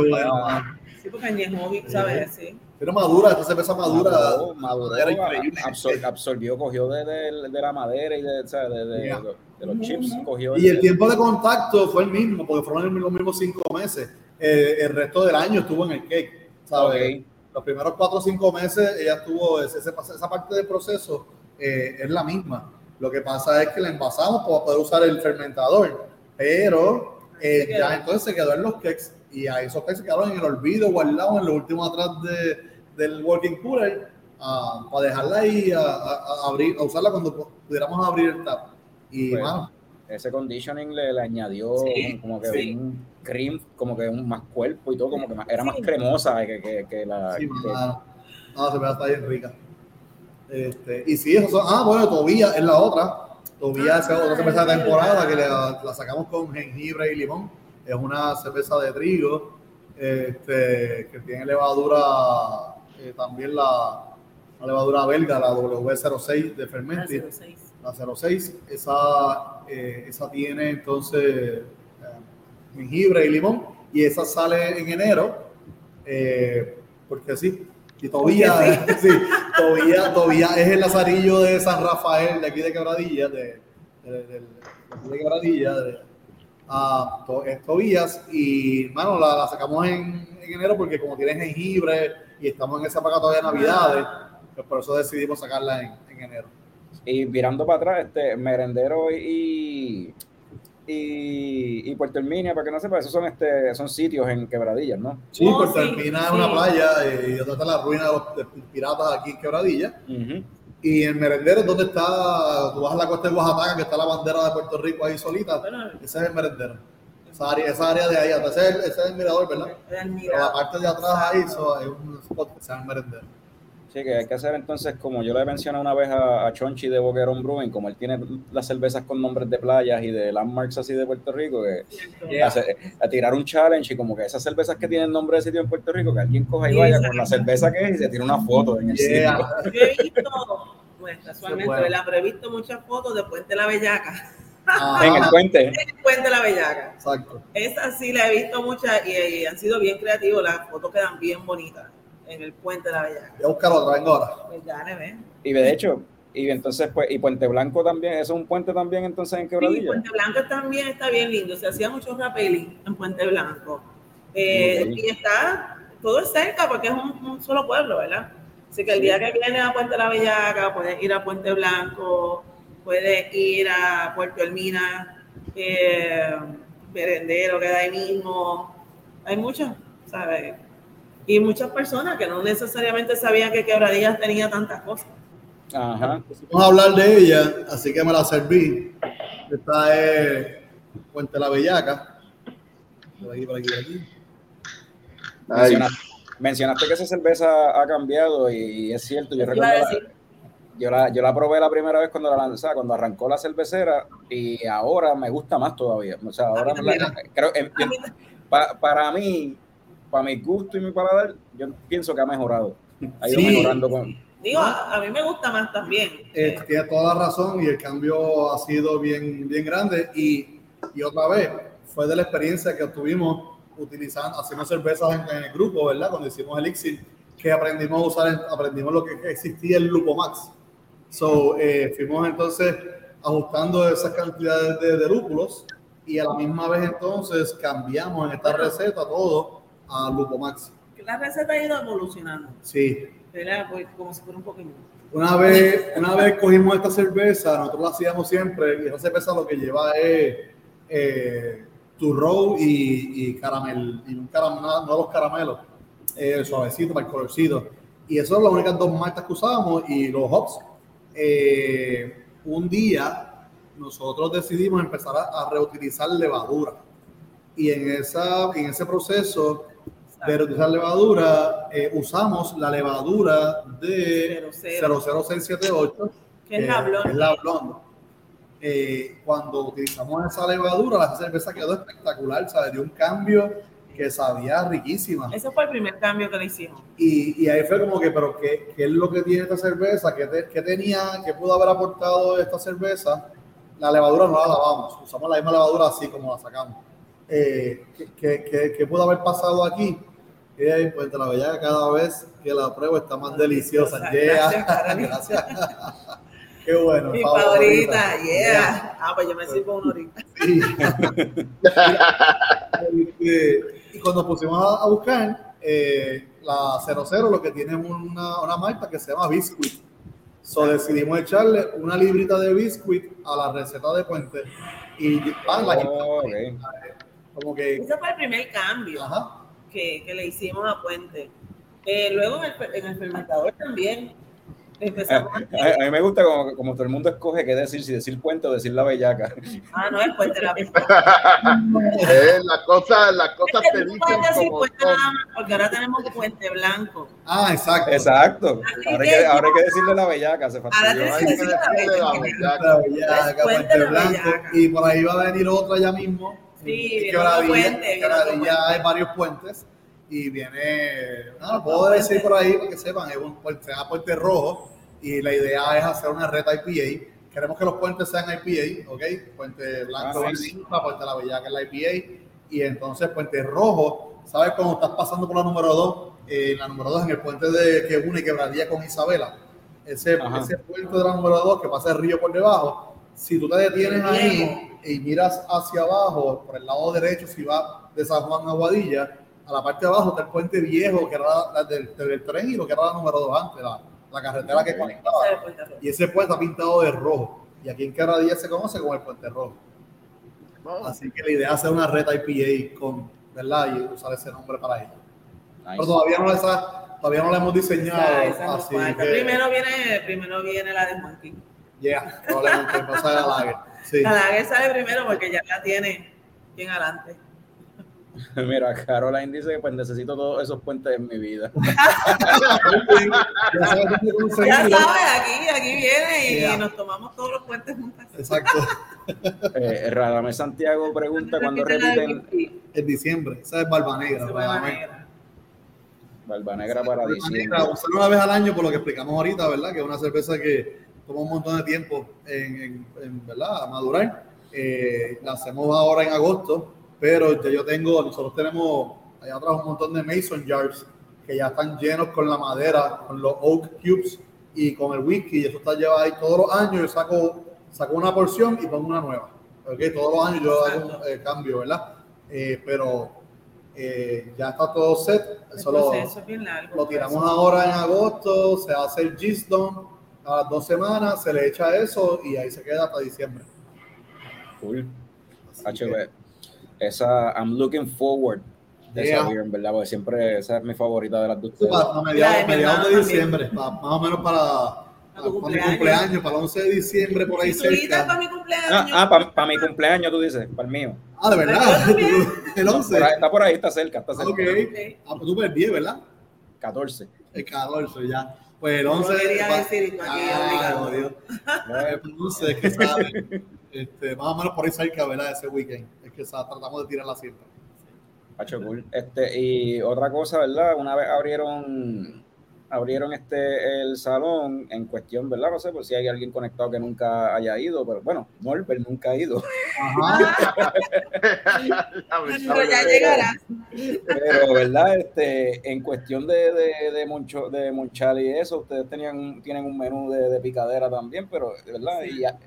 Sí, porque añejo, ¿sabes? Sí. Pero madura, esta cerveza madura. Maduró, maduró, Era increíble. absor- absorbió, cogió de, de- de la madera y de, o sea, de, de- Yeah. de- de los chips, cogió Y el tiempo de contacto fue el mismo, porque fueron los mismos cinco meses. Eh, el resto del año estuvo en el cake, ¿sabes? Los primeros cuatro o cinco meses ella estuvo, ese- esa parte del proceso eh, es la misma. Lo que pasa es que la envasamos para poder usar el fermentador, pero eh, ya entonces se quedó en los cakes y ahí esos cakes se quedaron en el olvido, guardados en lo último atrás de, del working cooler ah, para dejarla ahí a, a- a abrir, a usarla cuando pudiéramos abrir el tap. Y mano, Ese conditioning le, le añadió Sí, como que sí. un cream, como que un más cuerpo y todo, como que más- era más cremosa que, que, que la... Sí, que- mano. No, se me está bien rica. Este, y sí, eso son, ah, bueno, Tobía es la otra. Tobía es Ah, otra cerveza de temporada que la, la sacamos con jengibre y limón. Es una cerveza de trigo este, que tiene levadura, eh, también la, la levadura belga, la W06 de Fermenti. Ah, 06. La 06, esa, eh, esa tiene entonces eh, jengibre y limón y esa sale en enero eh, porque sí. Y todavía, sí, todavía, todavía es el lazarillo de San Rafael de aquí de Quebradilla, de, de, de- Quebradilla, de, a to- es Tobías y mano, la, la sacamos en, en enero porque como tiene jengibre y estamos en esa época todavía de navidades, pues por eso decidimos sacarla en, en enero. Y mirando para atrás, este, Merendero y, y, y Puerto Herminia, para que no sepa, esos son, este, son sitios en quebradillas, ¿no? Sí, Oh, Puerto sí, Hermina es sí. una playa eh, y donde está la ruina de los de piratas aquí en Quebradilla. Ujú. Y en Merendero es donde está, tú vas a la costa de Oaxaca, que está la bandera de Puerto Rico ahí solita. Bueno, Ese es el Merendero. Esa área, esa área de ahí, ese es el, ese es el mirador, ¿verdad? el Pero la mirador. parte de atrás ahí eso, es un spot que se llama Merendero. Que hay que hacer entonces, como yo le mencioné una vez a, a Chonchi de Boquerón Brewing, como él tiene las cervezas con nombres de playas y de landmarks así de Puerto Rico, que Yeah. hace- a tirar un challenge y como que esas cervezas que tienen nombre de sitio en Puerto Rico, que alguien coja y vaya con la cerveza que es y se tira una foto en el Yeah. sitio. Yo he visto, pues casualmente. ¿verdad? Pero he visto muchas fotos de Puente La Bellaca. Ajá, En el puente. En Puente La Bellaca. Exacto. Esa sí la he visto muchas y, y han sido bien creativos. Las fotos quedan bien bonitas en el Puente La Bellaca. Voy a buscar otra, vengo ahora. Pues. Y de hecho, y entonces pues, y Puente Blanco también, ¿eso es un puente también entonces en Sí, Quebradilla? Puente Blanco también está bien lindo. Se hacía mucho rappelling en Puente Blanco. Eh. Y está, todo es cerca porque es un, un solo pueblo, ¿verdad? Así que el día que vienes a Puente La Bellaca, puedes ir a Puente Blanco, puedes ir a Puerto Elmina, eh, Merendero queda ahí mismo. Hay muchos, ¿sabes? Y muchas personas que no necesariamente sabían que Quebradillas tenía tantas cosas. Ajá. Vamos a hablar de ella, así que me la serví. Esta es Puente La Bellaca. Por aquí, por aquí, por aquí. Mencionaste, mencionaste que esa cerveza ha cambiado y, y es cierto, yo recuerdo, yo la, yo la probé la primera vez cuando la lanzaba, cuando arrancó la cervecera y ahora me gusta más todavía. O sea, ahora la- también. creo, eh, A yo- mí pa- para mí, para mi gusto y mi paladar, yo pienso que ha mejorado. Ha ido Sí. mejorando con... Digo, a, a mí me gusta más también. Eh, tiene toda la razón y el cambio ha sido bien, bien grande. Y, y otra vez, fue de la experiencia que obtuvimos utilizando, haciendo cervezas en, en el grupo, ¿verdad? Cuando hicimos Elixir, que aprendimos a usar, aprendimos lo que existía el Lupo Max. So, eh, fuimos entonces ajustando esas cantidades de, de lúpulos y a la misma vez entonces cambiamos en esta receta todo a Lupo Max. La receta ha ido evolucionando, Sí, ¿verdad? Pues como si fuera un Pokémon. Una vez, una vez cogimos esta cerveza, nosotros la hacíamos siempre, y esa cerveza lo que lleva es eh, turrón y, y caramel, y un caramel, no los caramelos, eh, suavecito para el colorcito. Y esas son las únicas dos marcas que usábamos y los hops. Eh, un día nosotros decidimos empezar a, a reutilizar levadura. Y en, esa, en ese proceso de reutilizar levadura, eh, usamos la levadura de 00. 00678, Que es la blonde. es la blonde. Eh, cuando utilizamos esa levadura, la cerveza quedó espectacular, ¿sabes? Dio un cambio que sabía riquísima. Ese fue el primer cambio que le hicimos. Y, y ahí fue como que, pero ¿qué, qué es lo que tiene esta cerveza? ¿Qué, te- qué tenía? ¿Qué pudo haber aportado esta cerveza? La levadura no la lavamos, usamos la misma levadura así como la sacamos. Eh, ¿qué, qué, qué- qué pudo haber pasado aquí? Eh, pues te la veía cada vez que la pruebo está más deliciosa. Gracias, Yeah. Gracias. Qué bueno. Mi favorita. favorita, yeah. Ah, pues yo me sirvo una. Sí. Este, y cuando pusimos a, a buscar, eh, la 00 lo que tiene es una, una marca que se llama Biscuit. So decidimos echarle una librita de biscuit a la receta de Puente y pan, la Oh, ok. Como que Ese fue el primer cambio ajá, que, que le hicimos a Puente. Eh, luego en el, en el fermentador también empezamos a A, a mí me gusta como, como todo el mundo escoge qué decir, si decir puente o decir la bellaca. Ah, no, es Puente la Vista. eh, las cosas, las cosas Es te que dicen puedes decir Puente nada más, porque ahora tenemos Puente Blanco. ah exacto Exacto. Ahora hay que, ahora hay que decirle la bellaca, se Ahora fastidió. te- Hay que decirle la La bellaca. bellaca, Puente Puente la Blanco. bellaca. y por ahí va a venir otra ya mismo Sí, puente, Quebradilla puente. hay varios puentes y viene, no, lo puedo decir por ahí para que sepan, es un puente, se llama Puente Rojo y la idea es hacer una red IPA. Queremos que los puentes sean IPA, ¿ok? Puente Blanco Ah, sí. la IPA, Puente La Bellaca es la IPA y entonces Puente Rojo, ¿sabes cuando estás pasando por la número 2? en la número 2 en el puente de que une Quebradilla con Isabela, ese, Ajá. ese puente de la número 2 que pasa el río por debajo, si tú te detienes ahí y miras hacia abajo, por el lado derecho, si va de San Juan a Guadilla, a la parte de abajo está el puente viejo, que era la, la del, del tren y lo que era la número 2 antes, la, la carretera que conectaba. Y ese puente está pintado de rojo. Y aquí en Quebradilla se conoce como el puente rojo. Así que la idea es hacer una red IPA con, ¿verdad? Y usar ese nombre para. Nice. Pero todavía no, esa, todavía no la hemos diseñado. Así que, Primero viene, primero viene la de Monkey. yeah, probablemente pasa de la lager. Sí. La lager sale primero porque ya la tiene bien adelante. Mira, Caroline dice que pues necesito todos esos puentes en mi vida. ya sabes Ya aquí, aquí viene y nos tomamos todos los puentes juntas. Exacto. Eh, Radamés Santiago pregunta cuándo repiten En diciembre. Esa es Barba Negra. Eso Barba Negra. negra. Barba Negra para Barba diciembre. Negra, una vez al año, por lo que explicamos ahorita, ¿verdad? Que es una cerveza que toma un montón de tiempo en, en- en, ¿verdad? a madurar. Eh, la hacemos ahora en agosto, pero ya yo tengo, nosotros tenemos allá atrás un montón de Mason jars que ya están llenos con la madera, con los oak cubes y con el whisky, y eso está llevado ahí todos los años. Yo saco, saco una porción y pongo una nueva. ¿ok? Todos los años yo hago un eh, cambio, ¿verdad? Eh, pero eh, ya está todo set. Eso lo, es bien largo. lo tiramos ahora en agosto, se hace el Gisdom a las dos semanas, se le echa eso y ahí se queda hasta diciembre. Cool. HB. Esa, I'm looking forward de Yeah. esa beer, en verdad, porque siempre esa es mi favorita de las esto ustedes. para, para mediados, mediados de diciembre, para- más o menos para, para, para mi cumpleaños. para el 11 de diciembre, por ahí dices para cerca. mi cumpleaños. Ah, ah para mi cumpleaños, tú dices, para el mío. Ah, de verdad, el 11. Por ahí- está por ahí, está cerca, está cerca. Ok, ah, pues tú ves 10, ¿verdad? 14. El 14 ya. Pues el No 11. quería va- decir, y aquí Ah, obligado. Dios. No sé, es que sabe, este, más o menos por ahí cerca, ¿verdad? Ese weekend. Es que sa- tratamos de tirarla siempre. Hacho, cool. Este, y otra cosa, ¿verdad? Una vez abrieron abrieron este el salón en cuestión, ¿verdad? No sé por si hay alguien conectado que nunca haya ido, pero bueno, Norbert nunca ha ido. Ajá. Pero ya llegará. Pero, ¿verdad? Este, en cuestión de, de, de, Moncho, de Monchal y eso, ustedes tenían, tienen un menú de, de picadera también, pero, ¿verdad? Y ya-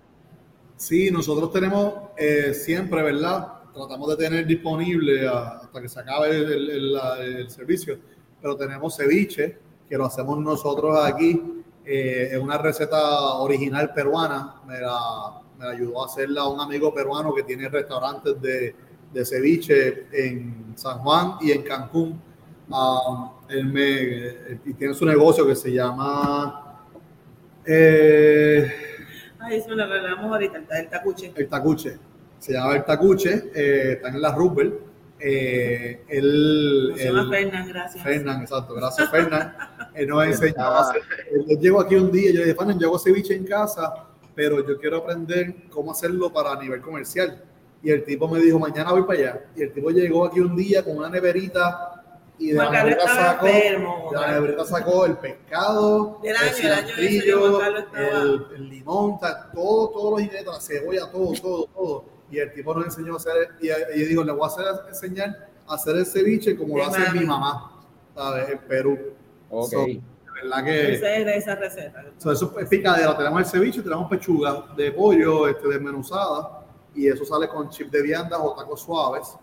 Sí, nosotros tenemos eh, siempre, ¿verdad? Tratamos de tener disponible a- hasta que se acabe el, el- la- el servicio, pero tenemos ceviche, que lo hacemos nosotros aquí. eh, es una receta original peruana, me la, me la ayudó a hacerla un amigo peruano que tiene restaurantes de, de ceviche en San Juan y en Cancún. Ah, él me, tiene su negocio que se llama... eh, Ay, eso lo hablamos ahorita, el, el tacuche. el tacuche. Se llama el tacuche, eh, está en la Rubel. Eh, él, Se llama Fernan, gracias. Fernan, exacto, gracias Fernan. Él nos enseñó a hacer. él- Yo llego aquí un día y yo dije, Fernan, yo hago ceviche en casa, pero yo quiero aprender cómo hacerlo para nivel comercial. Y el tipo me dijo, mañana voy para allá. Y el tipo llegó aquí un día con una neverita y de la Juan Carlos neverita sacó, enfermo. de la neverita sacó el pescado, Del año, el el año ese el, el limón, todo, todos los ingredientes, la cebolla, todo, todo, todo. Y el tipo nos enseñó a hacer, y, y yo digo, le voy a hacer, enseñar a hacer el ceviche como lo hace mi mamá, ¿sabes? En Perú. ok. So, verdad que... Esa es de esa receta. So, eso es picadera, tenemos el ceviche, tenemos pechuga de pollo este, desmenuzada y eso sale con chip de viandas o tacos suaves.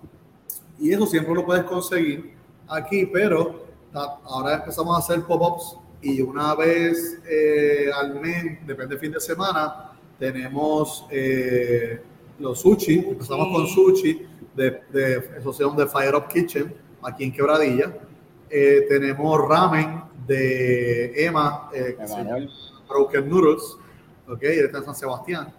Y eso siempre lo puedes conseguir aquí, pero ahora empezamos a hacer pop-ups y una vez eh, al mes, depende del fin de semana, tenemos eh, los sushi, empezamos Sí. con sushi de, de asociación de Fire Up Kitchen aquí en Quebradilla. Eh, tenemos ramen de Emma, eh, que se llama Emanuel. Broken Noodles, ok, está en San Sebastián.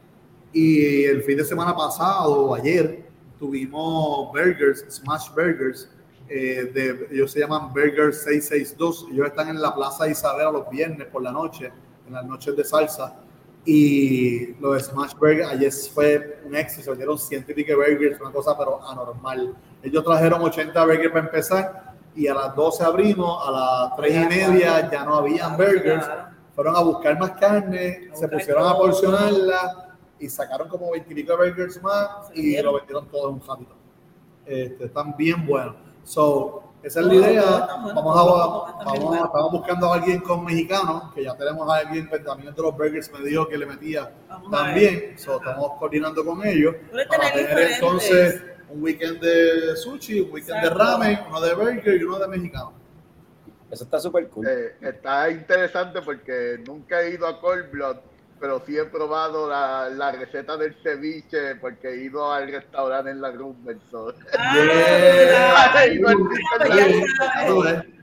Y el fin de semana pasado, ayer, tuvimos burgers, Smash Burgers, eh, de, ellos se llaman Burgers 662, ellos están en la Plaza Isabela los viernes por la noche, en las noches de salsa. Y los de Smash Burgers, ayer fue un éxito, se vendieron ciento y pico burgers, una cosa pero anormal. Ellos trajeron 80 burgers para empezar y a las 12 abrimos, a las 3 y media ya no habían burgers fueron a buscar más carne, se pusieron a porcionarla y sacaron como 20 y pico burgers más y lo vendieron todo en un ratito. Este, están bien buenos. So, esa es la idea. Vamos a, vamos, bueno. estamos buscando a alguien con mexicano, que ya tenemos a alguien, pues, también de los burgers me dijo que le metía Vamos a también. So, estamos coordinando con ellos para tener entonces un weekend de sushi, un weekend de ramen, uno de burger y uno de mexicano. Eso está súper cool. Eh, está interesante porque nunca he ido a Cold Blood, pero sí he probado la, la receta del ceviche porque he ido al restaurante en la so. Ah.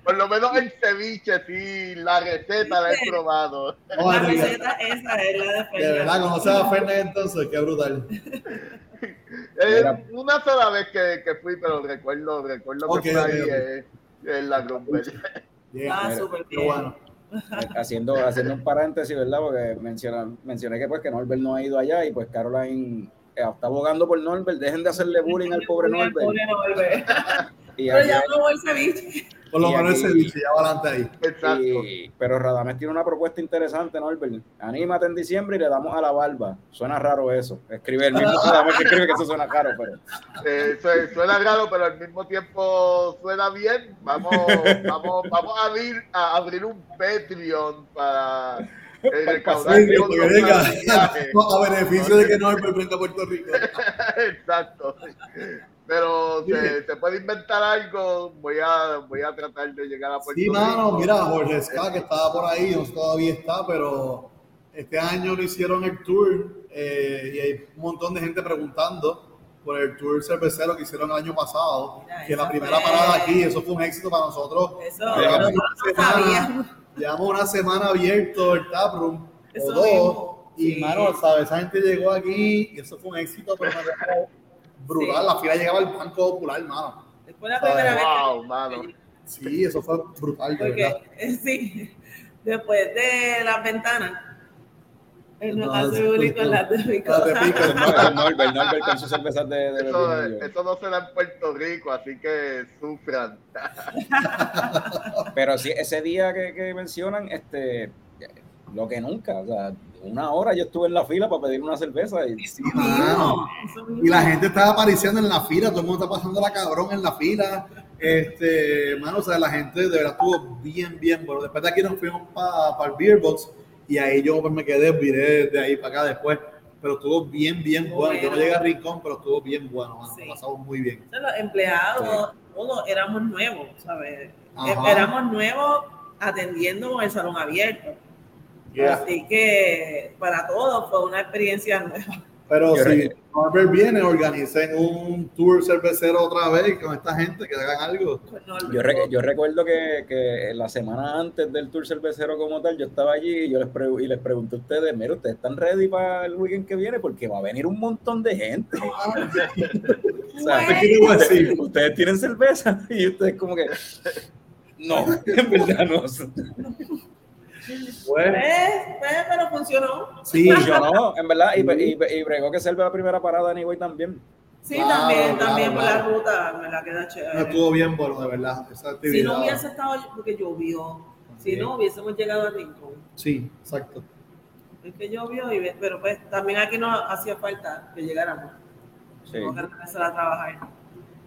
Por lo menos el ceviche, sí, la receta la he probado. La receta esa es la de De Fernan. verdad, conocer a Fernández entonces, qué brutal. Eh, una sola vez que, que fui, pero recuerdo, recuerdo que fue ahí eh, en la Grumble. Yeah, Ah, súper bien. bueno. haciendo, haciendo un paréntesis, ¿verdad? Porque menciona, mencioné que pues que Norbert no ha ido allá y pues Caroline eh, está abogando por Norbert. Dejen de hacerle bullying al pobre Norbert. Pobre Norbert. Y Pero ya probó el ceviche. Por lo menos ese bicho ya va adelante ahí. Exacto. y- pero Radames tiene una propuesta interesante, Norbert. Anímate en diciembre y le damos a la barba. Suena raro eso. Escribe el mismo Radames que escribe que eso suena raro, pero Eh, su- suena raro, pero al mismo tiempo suena bien. Vamos, vamos, vamos a abrir, a abrir un Patreon para Sí, para el viaje. a beneficio de que Norbert venga a Puerto Rico. Exacto. Pero se, se puede inventar algo. Voy a, voy a tratar de llegar a Puerto Sí, mano, Rico. mira, Jorge Ska, que estaba por ahí, no todavía está, pero este año no hicieron el tour eh, y hay un montón de gente preguntando por el tour cervecero que hicieron el año pasado, Mira, que la primera fue- parada aquí, eso fue un éxito para nosotros. Eso, no sabía. Llevamos una semana abierto el taproom, Eso o dos, mismo, y sí. mano, ¿sabes? Esa gente llegó aquí y eso fue un éxito, pero brutal, Sí. la fila llegaba al Banco Popular, mano. Después la primera vez. Wow, que- mano. Sí, eso fue brutal, de verdad. Porque, eh, sí, después de las ventanas, nos No, hace bullying con las de mi Las de cosa. pico. Norbert, Norbert, Norbert con sus cervezas de, de Eso, eso no se da en Puerto Rico, así que sufran. Pero sí, ese día que, que mencionan, este, lo que nunca, o sea, una hora yo estuve en la fila para pedir una cerveza y. Y la gente estaba apareciendo en la fila, todo el mundo está pasando la cabrón en la fila. Este, mano, o sea, la gente de verdad estuvo bien, bien bueno. Después de aquí nos fuimos para el Beer Box y ahí yo pues, me quedé, viré de ahí para acá después. Pero estuvo bien, bien bueno. Yo no llegué a Rincón, pero estuvo bien bueno, mano. Sí. Pasamos muy bien. Los empleados, todos éramos nuevos, ¿sabes? Ajá. Éramos nuevos atendiendo con el salón abierto. Yeah. Así que para todos fue una experiencia nueva. Pero re- Norbert viene, organicen un tour cervecero otra vez con esta gente que hagan algo. Yo, re- yo recuerdo que, que la semana antes del tour cervecero como tal, yo estaba allí y yo les, pre- y les pregunté a ustedes, mira, ¿ustedes están ready para el weekend que viene? Porque va a venir un montón de gente. O sea, Bueno. ¿Qué te voy a decir? ustedes tienen cerveza y ustedes como que... No, en verdad no. Pues, Pues, pues, pero funcionó. sí, Yo no, en verdad, y, y, y bregó que serve la primera parada anyway también. Sí, Claro, también, claro, también por la ruta me la queda no chévere. estuvo bien bueno, de verdad. Esa Si no hubiese estado, porque llovió, si no hubiésemos llegado a Rincón. Sí, exacto. Es que llovió, y, pero pues también aquí nos hacía falta que llegáramos. Sí. Tengo que empezar a trabajar.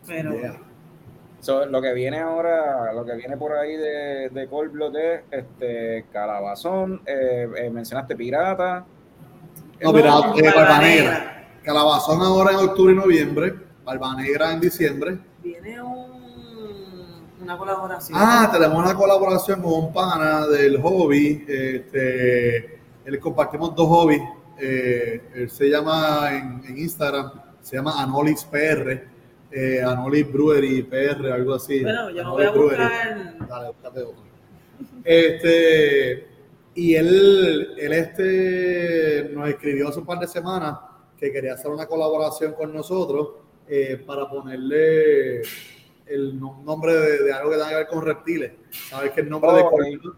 Pero Yeah. So, lo que viene ahora, lo que viene por ahí de, de Cold Blood es este, Calabazón, eh, eh, mencionaste Pirata. No, mira, No, eh, Barba Negra. Calabazón ahora en octubre y noviembre. Barba Negra en diciembre. viene un, una colaboración. Ah, tenemos una colaboración con un pana del hobby. Este, él compartimos dos hobbies. Eh, él se llama en, en Instagram, se llama Anolis PR, eh, Anolis Brewery PR, algo así. Bueno, yo no voy a Brewery. buscar. Dale, búscate otro. Este, y él, él este, nos escribió hace un par de semanas que quería hacer una colaboración con nosotros eh, para ponerle el no- nombre de, de algo que tenga que ver con reptiles. Sabes que el nombre de Ok. Cold Blood-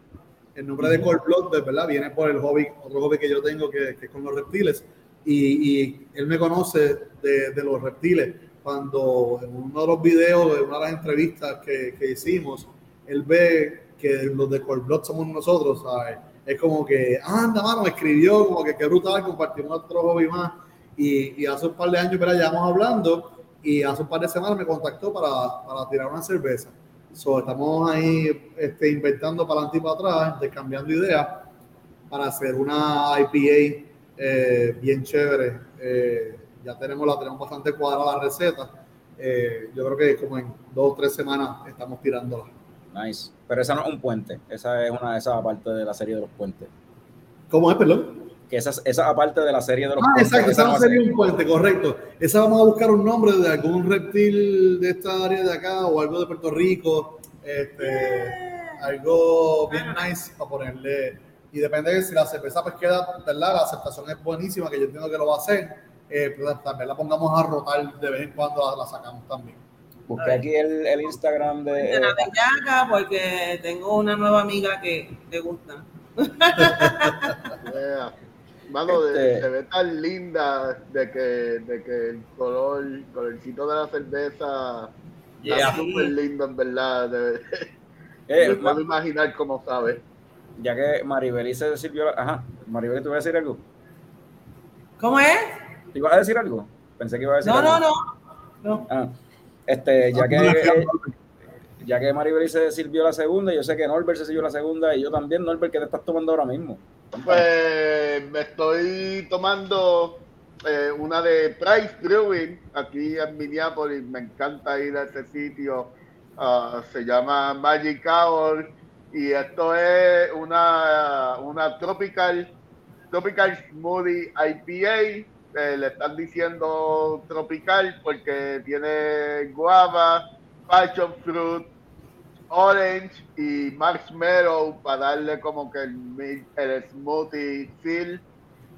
el nombre de Cold Blood, de verdad, viene por el hobby, otro hobby que yo tengo que, que es con los reptiles. Y, y él me conoce de, de los reptiles. Cuando en uno de los videos, en una de las entrevistas que, que hicimos, él ve que los de Cold somos nosotros, ¿sabes? Es como que, anda, mano, me escribió, como que qué brutal, compartimos otro hobby más. Y, y hace un par de años, pero llevamos hablando, y hace un par de semanas me contactó para, para tirar una cerveza. So, estamos ahí este, inventando para adelante y para atrás, intercambiando ideas para hacer una IPA eh, bien chévere. Eh, ya tenemos la tenemos bastante cuadrada la receta. Eh, yo creo que como en dos o tres semanas estamos tirándola. Nice. Pero esa no es un puente. Esa es una esa parte de la serie de los puentes. ¿Cómo es, perdón? Que esa, es- esa aparte de la serie de los Ah, puentes. exacto, esa no no sería un puente, correcto. Esa vamos a buscar un nombre de algún reptil de esta área de acá o algo de Puerto Rico. Este, algo bien nice para ponerle. Y depende de si la cerveza pues queda, ¿verdad? La aceptación es buenísima, que yo entiendo que lo va a hacer. Eh, pues, también la pongamos a rotar de vez en cuando, la sacamos también. Busqué aquí el, el Instagram de. De la bellaca, porque tengo una nueva amiga que le gusta. Yeah. Mano, de- Este- se ve tan linda de que, de que el color, el colorcito de la cerveza Yeah. está súper lindo, en verdad. De, Eh, me ma- puedo imaginar cómo sabe. ya que Maribel se sirvió. la- Ajá, Maribel, ¿te iba a decir algo? ¿Cómo es? ¿Te ibas a decir algo? Pensé que iba a decir No, algo. no, no. No. Ah, este, ya que, ya que Maribel se sirvió la segunda, yo sé que Norbert se sirvió la segunda y yo también, Norbert, ¿qué te estás tomando ahora mismo? Pues me estoy tomando eh, una de Price Brewing aquí en Minneapolis. Me encanta ir a ese sitio. Ah, se llama Magic Hour y esto es una, una tropical tropical smoothie IPA. Eh, le están diciendo tropical porque tiene guava, passion fruit, orange y marshmallow para darle como que el, el smoothie feel.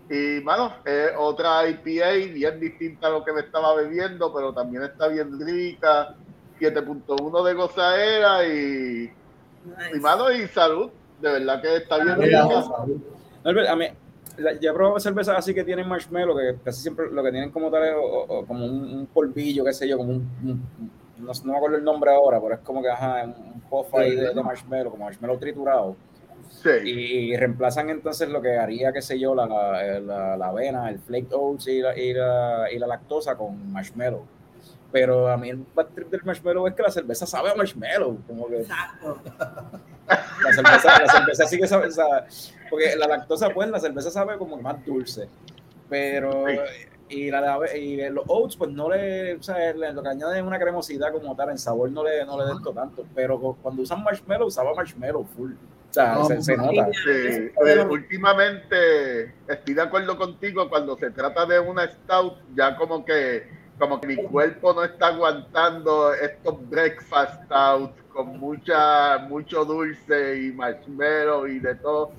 Y mano, es otra IPA bien distinta a lo que me estaba bebiendo, pero también está bien rica. 7.1 de gozadera y, y mano y salud. De verdad que está bien Mira, rica. Norbert, a mí, he probado cervezas así que tienen marshmallow, que casi siempre lo que tienen como tal es o- o- como un, un polvillo, qué sé yo, como un, un- no, no me acuerdo el nombre ahora, pero es como que ajá, un, un puff ahí de, de marshmallow, como marshmallow triturado. Sí. Y, reemplazan entonces lo que haría, qué sé yo, la, la, la- la avena, el flaked oats y la, y, la, y la lactosa con marshmallow. Pero a mí el bad trip del marshmallow es que la cerveza sabe a marshmallow, como que Exacto. La cerveza, la cerveza sí que sabe, o sea, porque la lactosa, pues, la cerveza sabe como que más dulce. Pero, y, la, y los oats, pues, no le, o sea, le- lo que añaden es una cremosidad como tal, en sabor no le, no le tanto. Pero cu- cuando usan marshmallow, sabe a marshmallow full. O sea, No, se, se no, nota. Sí, eh, últimamente estoy de acuerdo contigo cuando se trata de una stout, ya como que como que mi cuerpo no está aguantando estos breakfast stout con mucha mucho dulce y marshmallow y de todo.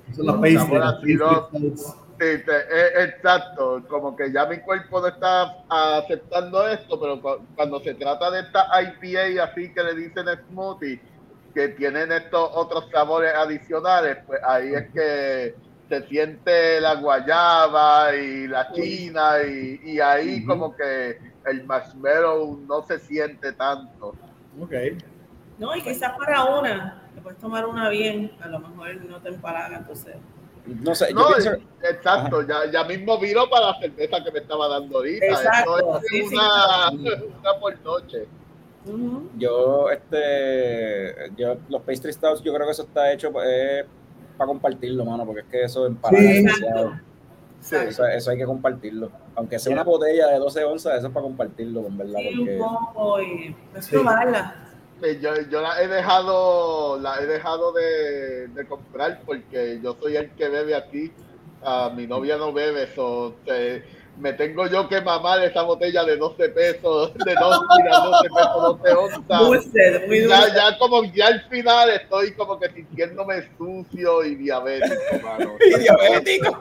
Eh, exacto, como que ya mi cuerpo no está aceptando esto, pero cu- cuando se trata de esta IPA así que le dicen smoothie, que tienen estos otros sabores adicionales, pues ahí es que se siente la guayaba y la china y, y ahí como que el marshmallow no se siente tanto. Ok. No, y quizás para una, te puedes tomar una bien, a lo mejor no te empalaga, entonces. No sé, yo No, pienso, exacto, ya, ya mismo viro para la cerveza que me estaba dando ahorita. Exacto, Esto es sí, sí. una, por noche. Ujú. yo, este, yo, los pastry stouts, yo creo que eso está hecho eh, para compartirlo, mano, porque es que eso empalaga Sí. demasiado. Sí. Eso, eso hay que compartirlo. Aunque sea una botella de 12 onzas, eso es para compartirlo, en verdad. Sí, Porque... un poco y es Sí. probarla. Yo, yo la he dejado, la he dejado de, de comprar porque yo soy el que bebe aquí. Ah, mi novia no bebe, so, te- me tengo yo que mamar esa botella de 12 pesos, de 12, mira, 12 pesos, 12 onzas. Dulce, muy dulce. Ya, ya como ya al final estoy como que sintiéndome sucio y diabético, mano. Y diabético.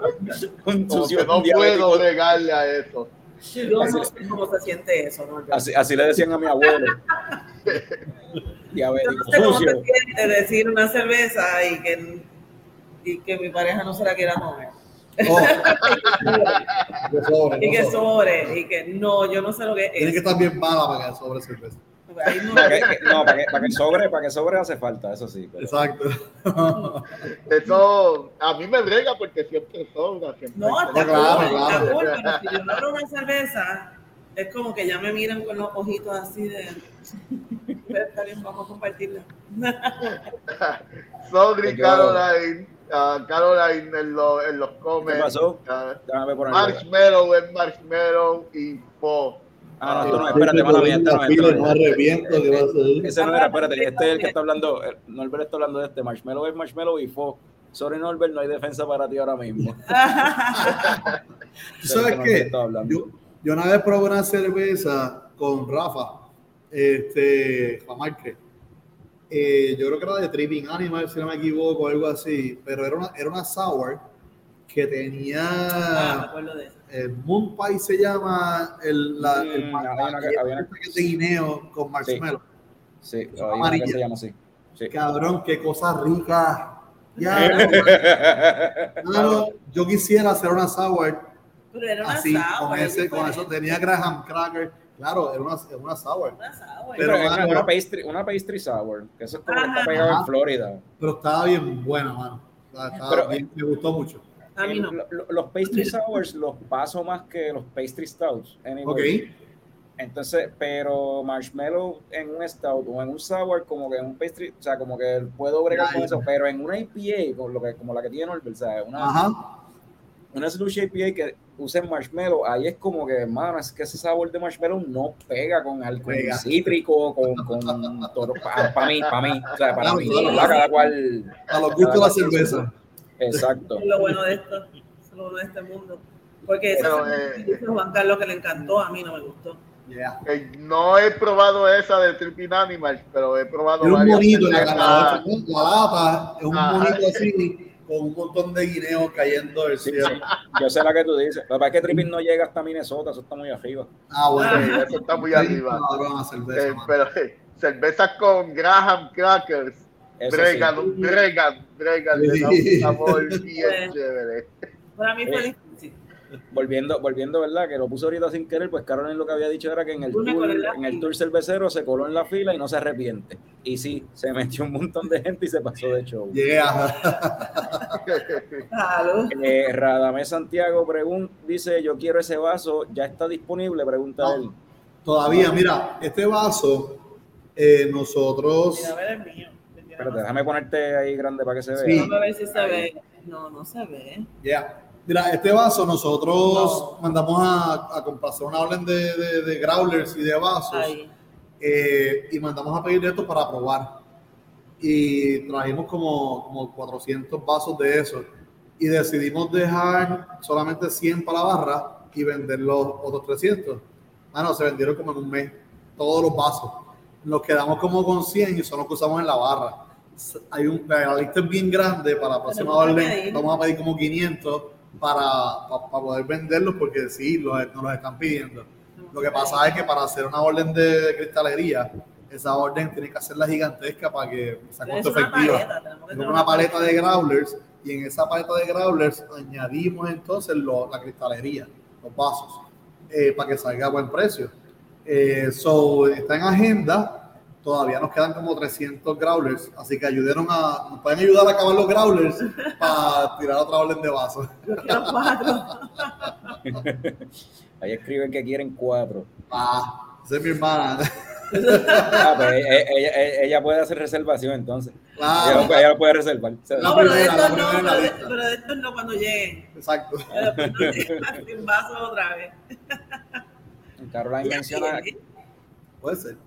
Un Como sucio que no diabético. puedo regarle a eso. Yo no sé cómo se siente eso, ¿no? Así, así le decían a mi abuelo. yo Diabético, no sé cómo sucio. se siente decir una cerveza y que, y que mi pareja no se la quiera comer. Oh. Sobre, Y no que sobre. sobre, y que no, yo no sé lo que Tiene que es. estar bien mala para que sobre cerveza. Ahí no- Para que, no, para que, para que sobre, para que sobre hace falta, eso sí. pero- Exacto. Eso a mí me brega porque siempre sobra. Siempre No, está Claro, claro. está cool, pero si yo no abro una cerveza, es como que ya me miran con los ojitos así de. Pero está bien, vamos a compartirla. Sorry, Yo- Caroline. Ah, Caroline en, los en los comments. ¿Qué pasó? Ah, marshmallow es marshmallow y po. Ah, no, no, espérate, mala mía, no. Ese no era, espérate, este es el que está hablando, Norbert está hablando de este, Marshmallow es Marshmallow y Fo. Sorry Norbert, no hay defensa para ti ahora mismo. ¿Tú sabes qué? Yo, yo una vez probé una cerveza con Rafa, este, Juan Márquez. Eh, yo creo que era de Tripping Animal, si no me equivoco, algo así, pero era una, era una sour que Ah, me tenía acuerdo de eso. el Moon Pie se llama el, la, el Mm, que- había una- que es de guineo con marshmallow. Sí, una Amarilla. se llama así. Sí. Cabrón, qué cosa rica. Ya, mano, yo quisiera hacer una sour Pero era una así, sour, con, es ese, con eso. Tenía Graham Cracker. Claro, era una, era una sour. Una sour. Pero Pero, es una, pastry, una pastry sour, que eso es como que está pegado en Florida. Pero estaba bien buena, mano. Estaba- Pero- bien, me gustó mucho. A mí no. Los pastry sours los paso más que los pastry stouts. anyway. Ok. Entonces, pero marshmallow en un stout o en un sour, como que en un pastry, o sea, como que puedo bregar con eso, pero en una IPA, con lo que, como la que tiene Norbert, ¿sabes? Una, Ajá. Una slushy IPA que use marshmallow, ahí es como que, hermano, es que ese sabor de marshmallow no pega con alcohol Pega. cítrico, con, con todo, para mí, para mí, o sea, para mí. ¿verdad? Cada cual, A los gustos de la cerveza. exacto. Es lo bueno de esto. Es lo bueno de este mundo. Porque eso eh, lo que dice Juan Carlos que le encantó, a mí no me gustó. Yeah. Eh, no he probado esa de Tripping Animals, pero he probado Era un monito, la, la, es un Ajá. monito así, con un montón de guineos cayendo del Sí, cielo. sí. Yo sé la que tú dices. Lo que pasa es que Tripping no llega hasta Minnesota, eso está muy arriba. Ah, bueno. Sí, eso está muy arriba. cerveza, Eh, pero eh, cervezas con Graham Crackers, bregan, sí. bregan, bregan, le da un Sí. sabor bien Bueno. chévere. Para mí fue Eh, difícil. Volviendo, volviendo, ¿verdad? Que lo puso ahorita sin querer, pues Carolyn lo que había dicho era que en el, tour, en el tour cervecero se coló en la fila y no se arrepiente. Y sí, se metió un montón de gente y se pasó de show. Yeah. Eh, Radamés Santiago pregun- dice, yo quiero ese vaso, ¿ya está disponible? Pregunta No. él. Todavía, mira, este vaso, eh, nosotros, Mira, a ver el mío. Espérate, déjame ponerte ahí grande para que se vea. Sí. Vamos a ver si se ve. No, no se ve. yeah. Mira, este vaso nosotros No. mandamos a, a complacer una orden de, de, de growlers y de vasos. Eh, y mandamos a pedir esto para probar. Y trajimos como, como 400 vasos de eso. Y decidimos dejar solamente 100 para la barra y vender los otros 300. Ah, no, se vendieron como en un mes, todos los vasos. Nos quedamos como con 100 y son los que usamos en la barra. Hay un, la lista es bien grande para la próxima orden. Vamos a pedir como 500 para, para, poder venderlos porque sí, los, nos los están pidiendo. Lo que pasa es que para hacer una orden de cristalería, esa orden tiene que hacerla gigantesca para que sea costo una efectiva. paleta, tener una paleta de growlers y en esa paleta de growlers añadimos entonces lo- la cristalería, los vasos, eh, para que salga a buen precio. Eh, so, está en agenda. Todavía nos quedan como 300 growlers, así que ayudaron a, nos pueden ayudar a acabar los growlers para tirar otra orden de vasos. Yo quiero cuatro. Ahí escriben que quieren cuatro. Ah, esa es mi hermana. Ah, pues ella, ella- ella- ella puede hacer reservación entonces. Ella, Claro, lo- ella lo puede reservar. No, pero de estos no, pero de- lista. pero de estos no cuando lleguen. exacto. Pero no sin vaso otra vez. Caroline menciona, Puede ser.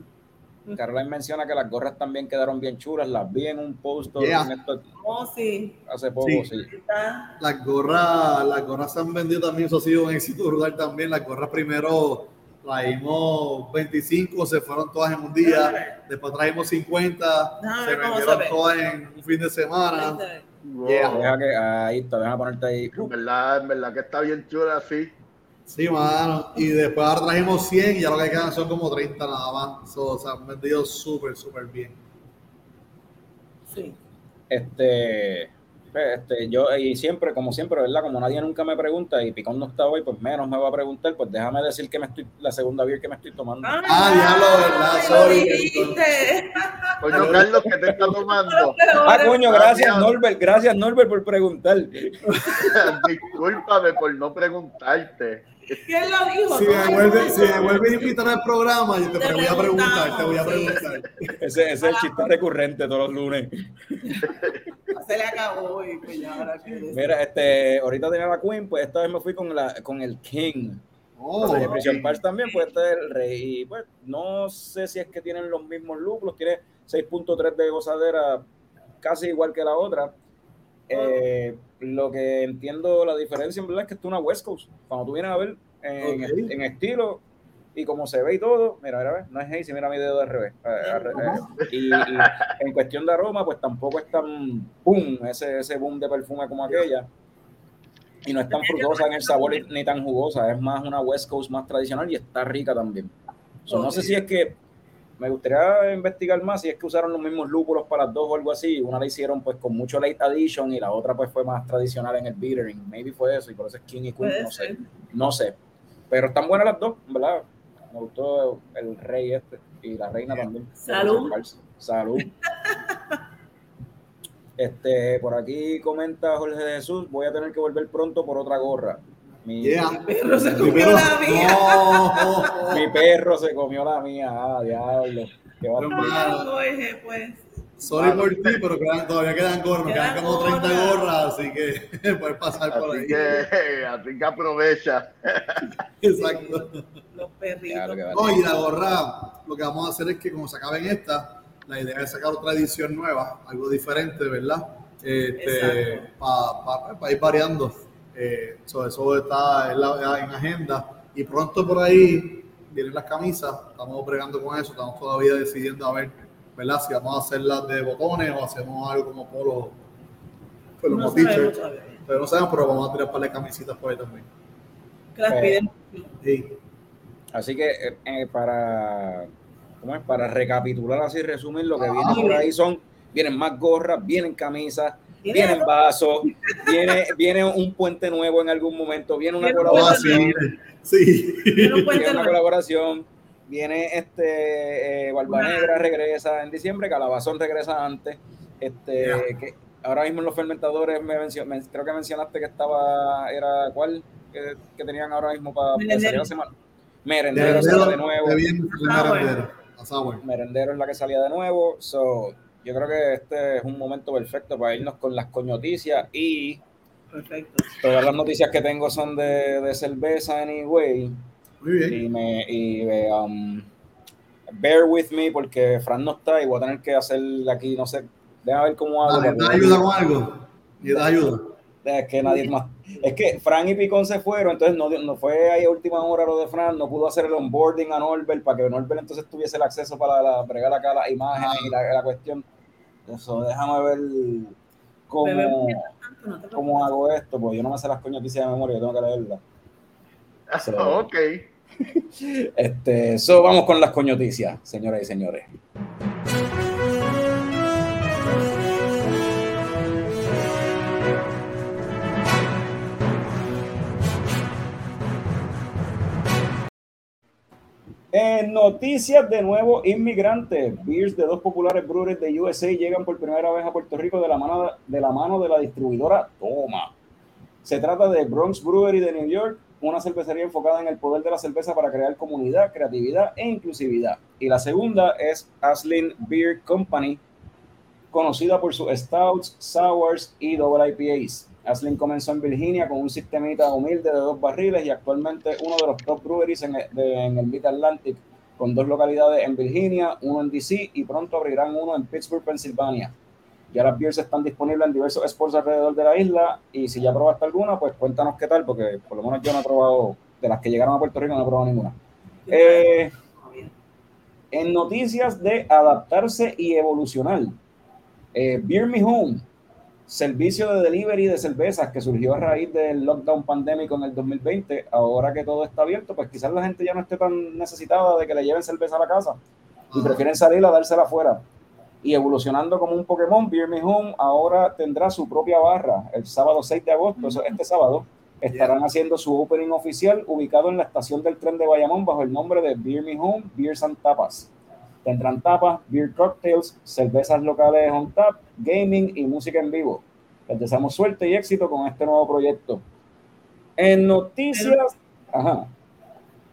Caroline menciona que las gorras también quedaron bien chulas. Las vi en un post Yeah. en esto- Oh, sí. hace poco, Sí. sí. Las gorras, las gorras se han vendido también, eso ha sido un éxito brutal también. Las gorras primero traímos 25, se fueron todas en un día, después traímos 50, Déjame se vendieron se todas en un fin de semana. Ve. Yeah. Deja que ahí está, deja ponerte ahí. En verdad, en verdad que está bien chula así. Sí, mano. Y después ahora trajimos 100 y ya lo que quedan son como 30 nada más. So, se han vendido súper, súper bien. Sí. Este, pues, este, yo, y siempre, como siempre, ¿verdad? Como nadie nunca me pregunta y Picón no está hoy, pues menos me va a preguntar, pues déjame decir que me estoy, la segunda beer que me estoy tomando. Ah, diablo, ¿verdad? Ay, Sorry. Coño, Carlos, ¿qué te está tomando? Ah, coño, gracias Gracias. Norbert, gracias Norbert por preguntar. Discúlpame por no preguntarte. ¿Quién lo dijo? Si vuelves mismo. si invitar al programa, yo te, Te voy a preguntar, te voy a preguntar. Ese, ese es el chiste recurrente todos los lunes. Se le acabó y pues ya ahora Mira, este, ahorita tenía la Queen, pues esta vez me fui con, la, con el King. Oh, de Prison Pars también, pues este es el rey. Y pues no sé si es que tienen los mismos lúpulos, tiene 6.3 de gozadera, casi igual que la otra. Eh, lo que entiendo la diferencia en verdad es que esto es una West Coast. Cuando tú vienes a ver en, estilo y como se ve y todo, mira, mira, ve, no es Hazy, mira mi dedo de revés. Y, y en cuestión de aroma, pues tampoco es tan boom, ese, ese boom de perfume como aquella. Y no es tan frutosa en el sabor ni tan jugosa, es más una West Coast más tradicional y está rica también. No sé si es que me gustaría investigar más si es que usaron los mismos lúpulos para las dos o algo así. Una la hicieron pues con mucho late addition y la otra pues fue más tradicional en el bittering. Maybe fue eso y por eso es King y Queen, no sé. No sé. Pero están buenas las dos, ¿verdad? Me gustó el rey este y la reina también. Salud. Salud. Este, por aquí comenta Jorge Jesús, voy a tener que volver pronto por otra gorra. Mi, perro se comió la mía. Mi perro se comió la mía. Ah, diablo. Qué Jorge, pues. Sorry por ti, pero todavía quedan gorras, quedan, como 30 gorras, así que puedes pasar por ahí. Que, así que aprovecha. Exacto. Los perritos. Oye, la gorra, lo que vamos a hacer es que como se acaben estas, la idea es sacar otra edición nueva, algo diferente, ¿verdad? Este, Para ir variando. Eh, eso está en, la, en, agenda. Y pronto por ahí vienen las camisas. Estamos bregando con eso. Estamos todavía decidiendo a ver, ¿verdad? Si vamos a hacerlas de botones o hacemos algo como polo. Pues los no Pero no sabemos, pero vamos a tirar para las camisitas por ahí también. Que las piden. Sí. Así que eh, para para recapitular así, resumir, lo que viene por ahí son, vienen más gorras, vienen camisas, vienen vasos, viene, viene un puente nuevo en algún momento, viene una colaboración. Sí. Viene, una colaboración. Viene este eh, Barba Negra regresa en diciembre, Calabazón regresa antes. Este, que ahora mismo en los fermentadores me, creo que mencionaste que estaba, era cuál que, tenían ahora mismo para, la semana. Merendero, de nuevo. Merendero es la que salía de nuevo. So, yo creo que este es un momento perfecto para irnos con las coñoticias y Perfecto. todas las noticias que tengo son de, de cerveza anyway. Muy bien. Y me y, um, bear with me porque Fran no está y voy a tener que hacer aquí, no sé, déjame ver cómo hago. ¿Te ayuda con algo? ¿Y da ayuda? Es que nadie más. Es que Fran y Picón se fueron, entonces no, no fue ahí a última hora lo de Fran, no pudo hacer el onboarding a Norbert para que Norbert entonces tuviese el acceso para la, bregar acá las imágenes y la, cuestión. Eso, déjame ver cómo, cómo hago esto, porque yo no me sé las coñoticias de memoria, yo tengo que leerlas. ok. Este, eso vamos con las coñoticias, señoras y señores. En noticias de nuevo inmigrantes, beers de dos populares breweries de USA llegan por primera vez a Puerto Rico de la mano de la, mano de la distribuidora Toma. Se trata de Bronx Brewery de New York, una cervecería enfocada en el poder de la cerveza para crear comunidad, creatividad e inclusividad. Y la segunda es Aslin Beer Company, conocida por sus stouts, sours y double IPAs. Aslin comenzó en Virginia con un sistemita humilde de dos barriles y actualmente uno de los top breweries en el, en el Mid Atlantic, con dos localidades en Virginia, uno en DC y pronto abrirán uno en Pittsburgh, Pensilvania. Ya las beers están disponibles en diversos sports alrededor de la isla y si ya probaste alguna, pues cuéntanos qué tal, porque por lo menos yo no he probado, de las que llegaron a Puerto Rico no he probado ninguna. Eh, en noticias de adaptarse y evolucionar, eh, Beer Me Home servicio de delivery de cervezas que surgió a raíz del lockdown pandémico en el 2020, ahora que todo está abierto, pues quizás la gente ya no esté tan necesitada de que le lleven cerveza a la casa y prefieren salir a dársela afuera. Y evolucionando como un Pokémon, Beer Me Home ahora tendrá su propia barra el sábado 6 de agosto, eso, este sábado, estarán haciendo su opening oficial ubicado en la estación del tren de Bayamón bajo el nombre de Beer Me Home Beers and Tapas. Tendrán tapas, beer cocktails, cervezas locales on tap, gaming y música en vivo. Les deseamos suerte y éxito con este nuevo proyecto. En noticias. Ajá.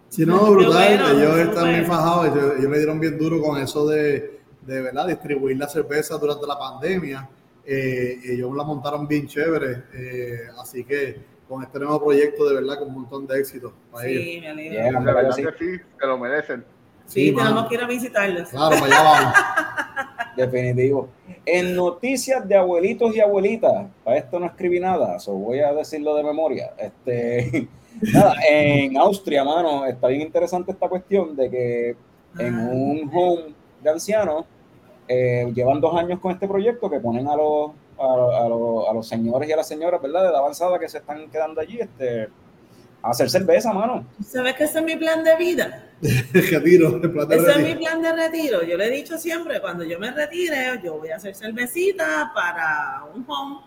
Sí, no, brutal. ellos están bien fajados. Ellos, me dieron bien duro con eso de, de ¿verdad? distribuir la cerveza durante la pandemia. Eh, ellos la montaron bien chévere. Eh, así que con este nuevo proyecto, de verdad, con un montón de éxito. sí, me alegro. de verdad que sí, se lo merecen. Sí, tenemos que ir a visitarlos. Claro, para allá vamos. Definitivo. En noticias de abuelitos y abuelitas, para esto no escribí nada, so voy a decirlo de memoria. Este, nada, en Austria, mano, está bien interesante esta cuestión de que en un home de ancianos eh, llevan dos años con este proyecto que ponen a los a, a, los señores y a las señoras, ¿verdad? De la avanzada que se están quedando allí, este, a hacer cerveza, mano. ¿Sabes que ese es mi plan de vida? retiro, el plan de Ese es mi plan de retiro. Yo le he dicho siempre, cuando yo me retire, yo voy a hacer cervecita para un home.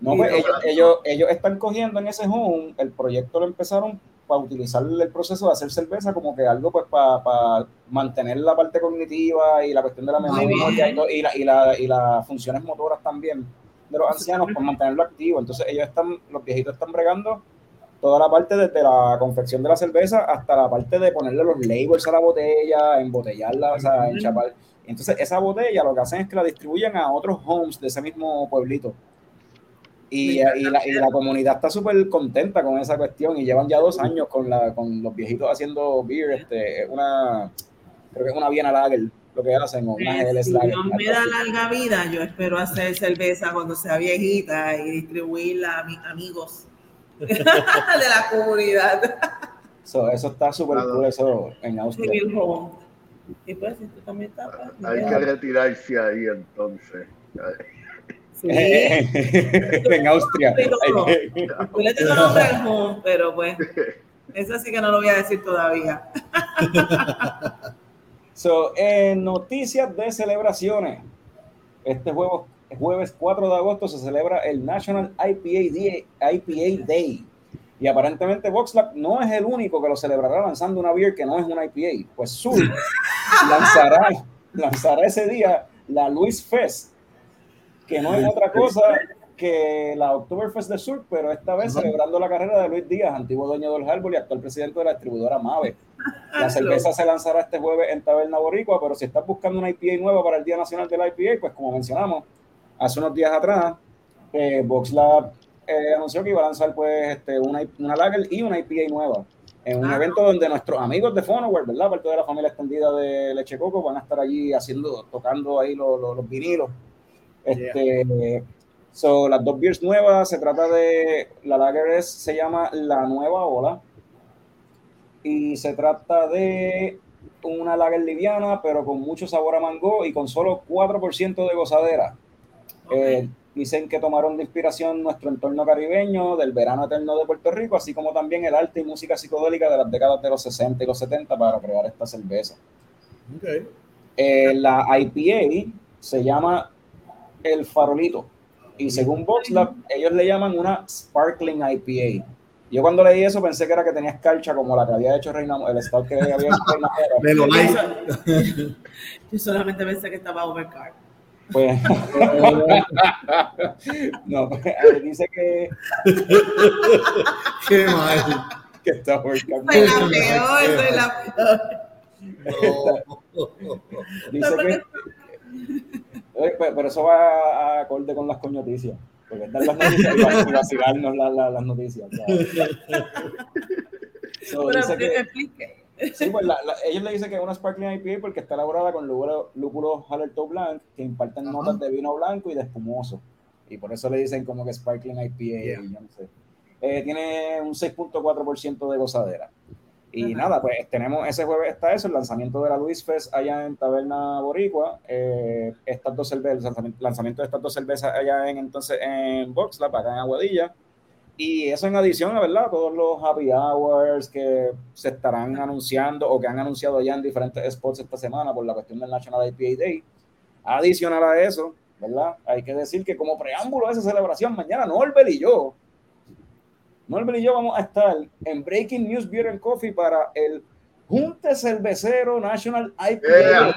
No, pues ellos, ellos, ellos están cogiendo en ese home, el proyecto lo empezaron para utilizar el proceso de hacer cerveza como que algo pues para, mantener la parte cognitiva y la cuestión de la memoria y, la, y, la, y las funciones motoras también de los ancianos, por mantenerlo activo. Entonces ellos están, los viejitos están bregando toda la parte desde la confección de la cerveza hasta la parte de ponerle los labels a la botella, embotellarla, o sea, enchapar. Entonces esa botella lo que hacen es que la distribuyen a otros homes de ese mismo pueblito. Y, y, la, y, la, comunidad está súper contenta con esa cuestión y llevan ya dos años con, la, con los viejitos haciendo beer. Este, una, creo que es una Viena Lager lo que hacen. O una eh, si Dios me da larga vida, yo espero hacer cerveza cuando sea viejita y distribuirla a mis amigos de la comunidad. So, eso está súper cool eso en Austria. Y pues, esto también está, pues, Hay que retirarse ahí entonces. en Austria. Yo le tengo nombre al home, pero pues, eso sí que no lo voy a decir todavía. so, en noticias de celebraciones, este jueves, jueves 4 de agosto se celebra el National IPA Day, IPA Day. Y aparentemente VoxLab no es el único que lo celebrará lanzando una beer que no es una IPA. Pues Sur lanzará, lanzará ese día la Luis Fest, que no es otra cosa que la Oktoberfest de Sur, pero esta vez celebrando la carrera de Luis Díaz, antiguo dueño del Harbor y actual presidente de la distribuidora Mave. La cerveza se lanzará este jueves en Taberna Boricua, pero si estás buscando una IPA nueva para el Día Nacional de la IPA, pues como mencionamos hace unos días atrás, eh, VoxLab eh, anunció que iba a lanzar pues este, una, una Lager y una IPA nueva en un ah, evento donde nuestros amigos de Fonoware, ¿verdad? Parte de la familia extendida de Leche Coco van a estar allí haciendo, tocando ahí los, los vinilos este, son las dos beers nuevas, se trata de, la lager se llama La Nueva Ola y se trata de una lager liviana, pero con mucho sabor a mango y con solo 4% de gozadera. Eh, dicen que tomaron de inspiración nuestro entorno caribeño, del verano eterno de Puerto Rico, así como también el arte y música psicodélica de las décadas de los 60 y los 70 para crear esta cerveza. Eh, la IPA se llama el farolito. Y según VoxLab, ellos le llaman una Sparkling IPA. Yo cuando leí eso pensé que era que tenía escarcha como la que había hecho Reina, el stout que había hecho Reina Yo solamente pensé que estaba overcard. Pues, no, pues, dice que. Qué mal. Que está overcard. Soy la peor, soy la peor. Dice que pero eso va a acorde con las coñoticias. Porque dar las noticias y vacilarnos las noticias. so, pero que, explique. Sí, pues ellos le dicen que es una Sparkling IPA porque está elaborada con lúpulo Hallertau Blanc que imparten notas de vino blanco y de espumoso. Y por eso le dicen como que Sparkling IPA. no sé. eh, tiene un 6.4% de gozadera. Y nada, pues tenemos ese jueves está eso, el lanzamiento de la Luis Fest allá en Taberna Boricua, eh, estas dos cervezas, el lanzamiento de estas dos cervezas allá en entonces en Boxlab, acá en Aguadilla. Y eso en adición a verdad, todos los happy hours que se estarán anunciando o que han anunciado ya en diferentes spots esta semana por la cuestión del National IPA Day. Adicional a eso, ¿verdad? Hay que decir que como preámbulo a esa celebración, mañana Norbert y yo Norbert y yo vamos a estar en Breaking News Beer and Coffee para el Junte Cervecero National IPA.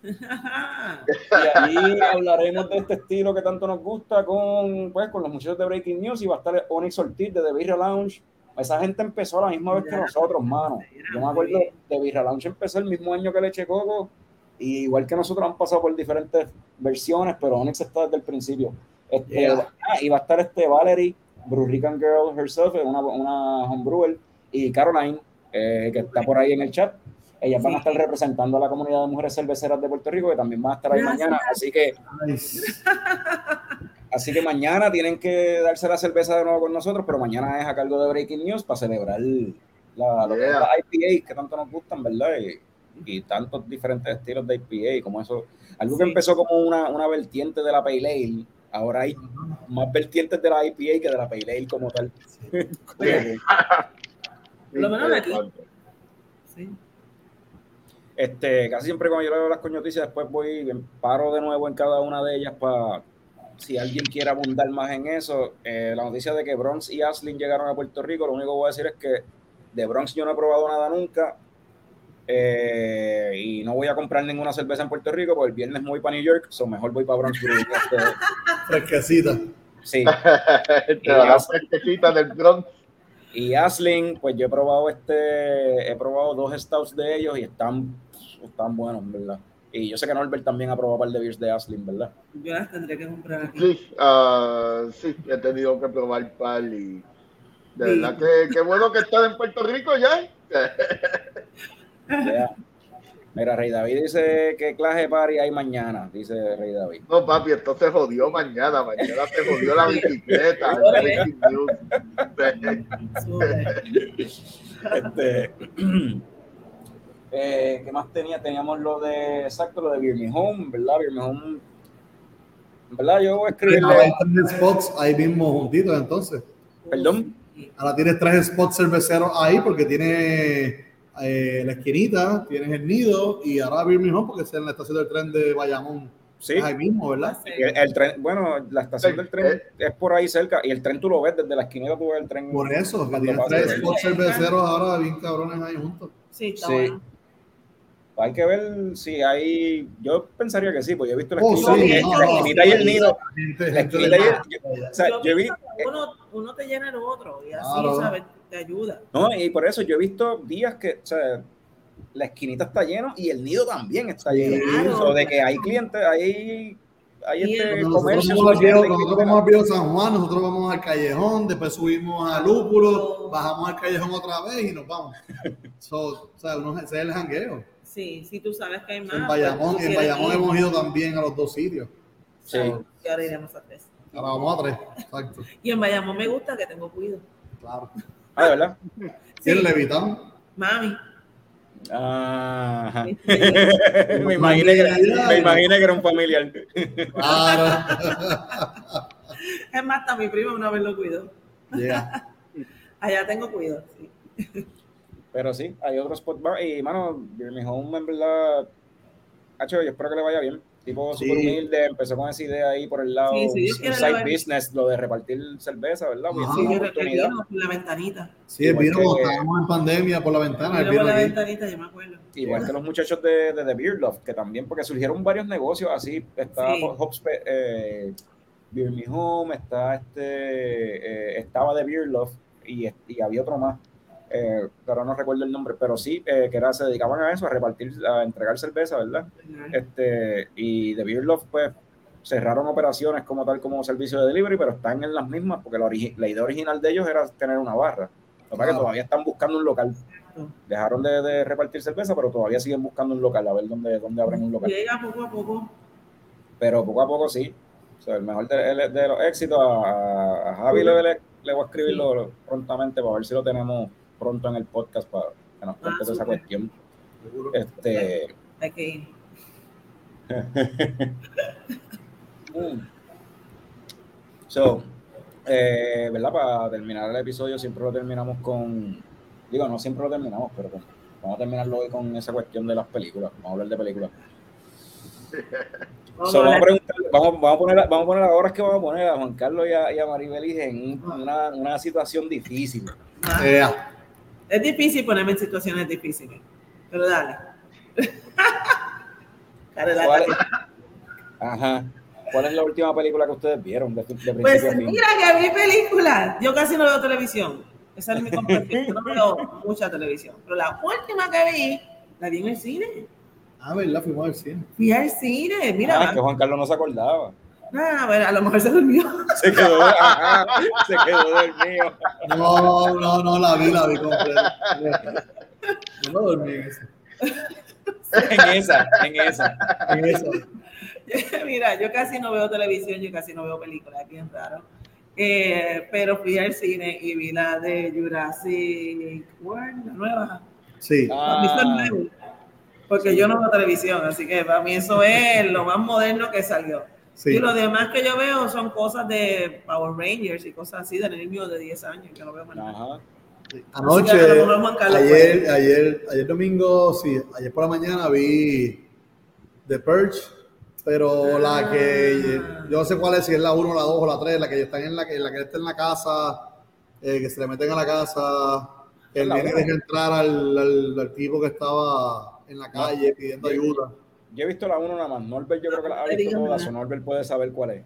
y ahí hablaremos de este estilo que tanto nos gusta con, pues, con los muchachos de Breaking News y va a estar Onyx Ortiz de The Beer Lounge. Esa gente empezó a la misma vez que nosotros, mano. Yo me acuerdo de Beer Lounge empezó el mismo año que Leche Coco y igual que nosotros han pasado por diferentes versiones, pero Onyx está desde el principio. Este, ah, y va a estar este Valerie Brurican Girl herself, una, una homebrewer, y Caroline, eh, que está por ahí en el chat. Ellas van a estar representando a la comunidad de mujeres cerveceras de Puerto Rico, que también van a estar ahí mañana. Así que, así que mañana tienen que darse la cerveza de nuevo con nosotros, pero mañana es a cargo de Breaking News para celebrar la, IPA que tanto nos gustan, ¿verdad? Y, y tantos diferentes estilos de IPA, como eso, algo que empezó como una, una vertiente de la Pale Ale, ahora hay más vertientes de la IPA que de la Pale Ale como tal. Que, lo menos aquí. Sí. Este, casi siempre cuando yo leo las coñoticias, después voy, paro de nuevo en cada una de ellas para, si alguien quiere abundar más en eso, eh, la noticia de que Bronx y Aslin llegaron a Puerto Rico, lo único que voy a decir es que de Bronx yo no he probado nada nunca, eh, y no voy a comprar ninguna cerveza en Puerto Rico porque el viernes me voy para New York, so mejor voy para Bronx Brewing. Este, Fresquecita. sí, Te la fresquecita del Bronx. y Aslin, pues yo he probado este, he probado dos stouts de ellos y están, están buenos, en ¿verdad? Y yo sé que Norbert también ha probado un par de beers de Aslin, ¿verdad? Yo las tendré que comprar aquí. Sí, ah, sí, he tenido que probar pal y de Sí. verdad que qué bueno que estás en Puerto Rico ya. Mira, Rey David dice que clase de party hay mañana, dice Rey David. No, papi, esto se jodió mañana. Mañana se jodió la bicicleta. Este, eh, ¿Qué más tenía? Teníamos lo de, exacto, lo de Me Home, ¿verdad? Home, ¿verdad? Yo voy a Ahora hay escribirle, tres spots ahí mismo juntitos entonces. perdón. Ahora tienes tres spots cerveceros ahí porque tiene eh, la esquinita, tienes el nido y ahora Birmingham porque es en la estación del tren de Bayamón. Sí, Es ahí mismo, ¿verdad? el, el tren, bueno, la estación del tren es por ahí cerca y el tren tú lo ves desde la esquina, tú ves el tren. Por eso, que tienes tres spots cerveceros ahora bien cabrones ahí juntos. Sí, está Sí. bueno. Hay que ver si hay. Yo pensaría que sí, porque yo he visto la Oh, esquina, sí, la no, no, y el nido. La esquina y el- O sea, Yo yo que uno, uno te llena el otro y así, Claro. ¿sabes? Te ayuda. No, y por eso yo he visto días que, o sea, la esquinita está lleno y el nido también está lleno. Claro. O de que hay clientes, hay, hay Y este nosotros comercio. vamos al viejo- nosotros vamos al viejo San Juan, nosotros vamos al callejón, después subimos a Lúpulo, bajamos al callejón otra vez y nos vamos. So, o sea, uno, ese es el jangueo. Sí, sí, tú sabes que hay más. En Bayamón, en Bayamón ir. hemos ido también a los dos sitios. Sí. Y ahora iremos a tres. Ahora vamos a tres, exacto. Y en Bayamón me gusta que tengo cuidado. Claro. Ah, ¿de verdad? ¿Y Sí, el Levitán? mami. Ajá. Sí. me, imaginé que, me imaginé que era un familiar. Claro. Es más, hasta mi prima una vez lo cuidó. Yeah. Allá tengo cuidado, sí. Pero sí, hay otro spot bar. Y, mano, mi home, en verdad, hacho, yo espero que le vaya bien. Tipo Sí. súper humilde, empezó con esa idea ahí por el lado, Sí, sí, un side business, lo de repartir cerveza, ¿verdad? Ajá. Sí, por la ventanita. Sí, Igual vino que- estábamos en pandemia por la ventana. Mira vino por la aquí. ventanita, yo me acuerdo. Igual que los muchachos de, de The Beer Love, que también, porque surgieron varios negocios así. Está eh, Beer Me Home, está este, eh, estaba The Beer Love y, y había otro más. Eh, pero no recuerdo el nombre, pero sí, eh, que era, se dedicaban a eso, a repartir, a entregar cerveza, ¿verdad? Este, y The Beer Love, pues, cerraron operaciones como tal como servicio de delivery, pero están en las mismas, porque la, la idea original de ellos era tener una barra. Lo que pasa es que todavía están buscando un local. Dejaron de, de repartir cerveza, pero todavía siguen buscando un local, a ver dónde, dónde abren un local. Llega poco a poco. Pero poco a poco sí. O sea, el mejor de, de los éxitos, a, a Javi le, le- le voy a escribirlo prontamente para ver si lo tenemos pronto en el podcast para que nos cuente Ah, esa cuestión. Seguro. Este, Hay que ir. So, eh, ¿verdad? Para terminar el episodio siempre lo terminamos con, digo, no siempre lo terminamos, pero con- vamos a terminarlo hoy con esa cuestión de las películas. Vamos a hablar de películas. Vamos So, a vamos, a preguntar- vamos, vamos a poner, vamos a poner ahora es que vamos a poner a Juan Carlos y a, y a Maribelis en un- una, una situación difícil. Ah, Eh, Es difícil ponerme en situaciones difíciles. Pero dale. Dale, dale, ¿Cuál es, ajá. ¿Cuál es la última película que ustedes vieron de, de principio Pues mira que vi películas. Yo casi no veo televisión. Esa es mi comprensión. Yo no veo mucha televisión. Pero la última que vi, la vi en el cine. ah, ¿verdad? Fuimos al cine. Fui al cine. Mira, Ah, que Juan Carlos no se acordaba. Ah, bueno, a lo mejor se durmió. Se quedó, ajá, se quedó dormido. No, no, no, la vi, la vi completa. No me dormí en eso. En esa, en esa. En eso. Mira, yo casi no veo televisión, yo casi no veo películas, es bien raro. Eh, pero fui al cine y vi la de Jurassic World, la nueva. Sí. Ah. Porque yo no veo televisión, así que para mí eso es lo más moderno que salió. Sí. Y lo demás que yo veo son cosas de Power Rangers y cosas así de niños de 10 años, que no veo. Ajá. Anoche, que lo ayer, ayer, ayer domingo, sí, ayer por la mañana vi The Purge, pero la que Ah. yo no sé cuál es, si es la 1, la 2 o la 3, la que están en la que, la que está en la casa, eh, que se le meten a la casa, que el nene deja entrar al, al- al tipo que estaba en la calle pidiendo ayuda. Yo he visto la 1 nada más. Norbert yo creo que la ha visto Dígame. todas, o Norbert puede saber cuál es.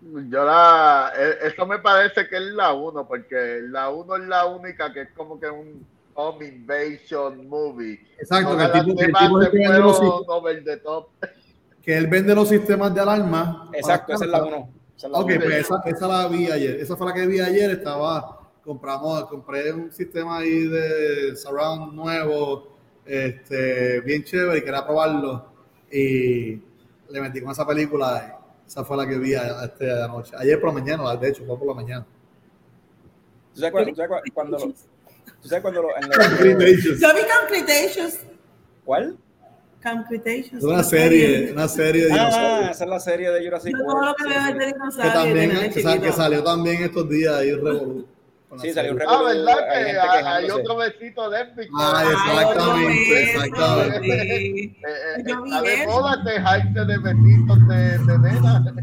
Yo la, e- eso me parece que es la 1, porque la 1 es la única que es como que un home invasion movie. Exacto, que el tipo, que el tipo vende los the top. que él vende los sistemas de alarma. Exacto, esa es la casa. 1. Esa es Ok, uno. pues esa, esa la vi ayer. Esa fue la que vi ayer. Estaba, compramos, compré un sistema ahí de surround nuevo, este, bien chévere y quería probarlo. Y le metí con esa película. Esa fue la que vi a- a este, anoche. Ayer por la mañana, de hecho, fue por la mañana. ¿Tú sabes, cuando, tú sabes cu- cuando, lo- tú sabes cuando lo- en Yo vi Camp Cretaceous. ¿Cuál? Camp Cretaceous. Es una serie, una serie de Ah, dinosaurios. esa es la serie de Jurassic Yo todo lo World. que veo es de sí. Que dinosaurios. también, que, que salió también estos días ahí Revolu. Sí, salió un. Ah, ¿verdad? hay Que gente hay, otro besito lésbico. Ah, Ay, exactamente, exactamente. sí. Eh, eh, Yo vi está de moda quejarse de besitos de, de nena.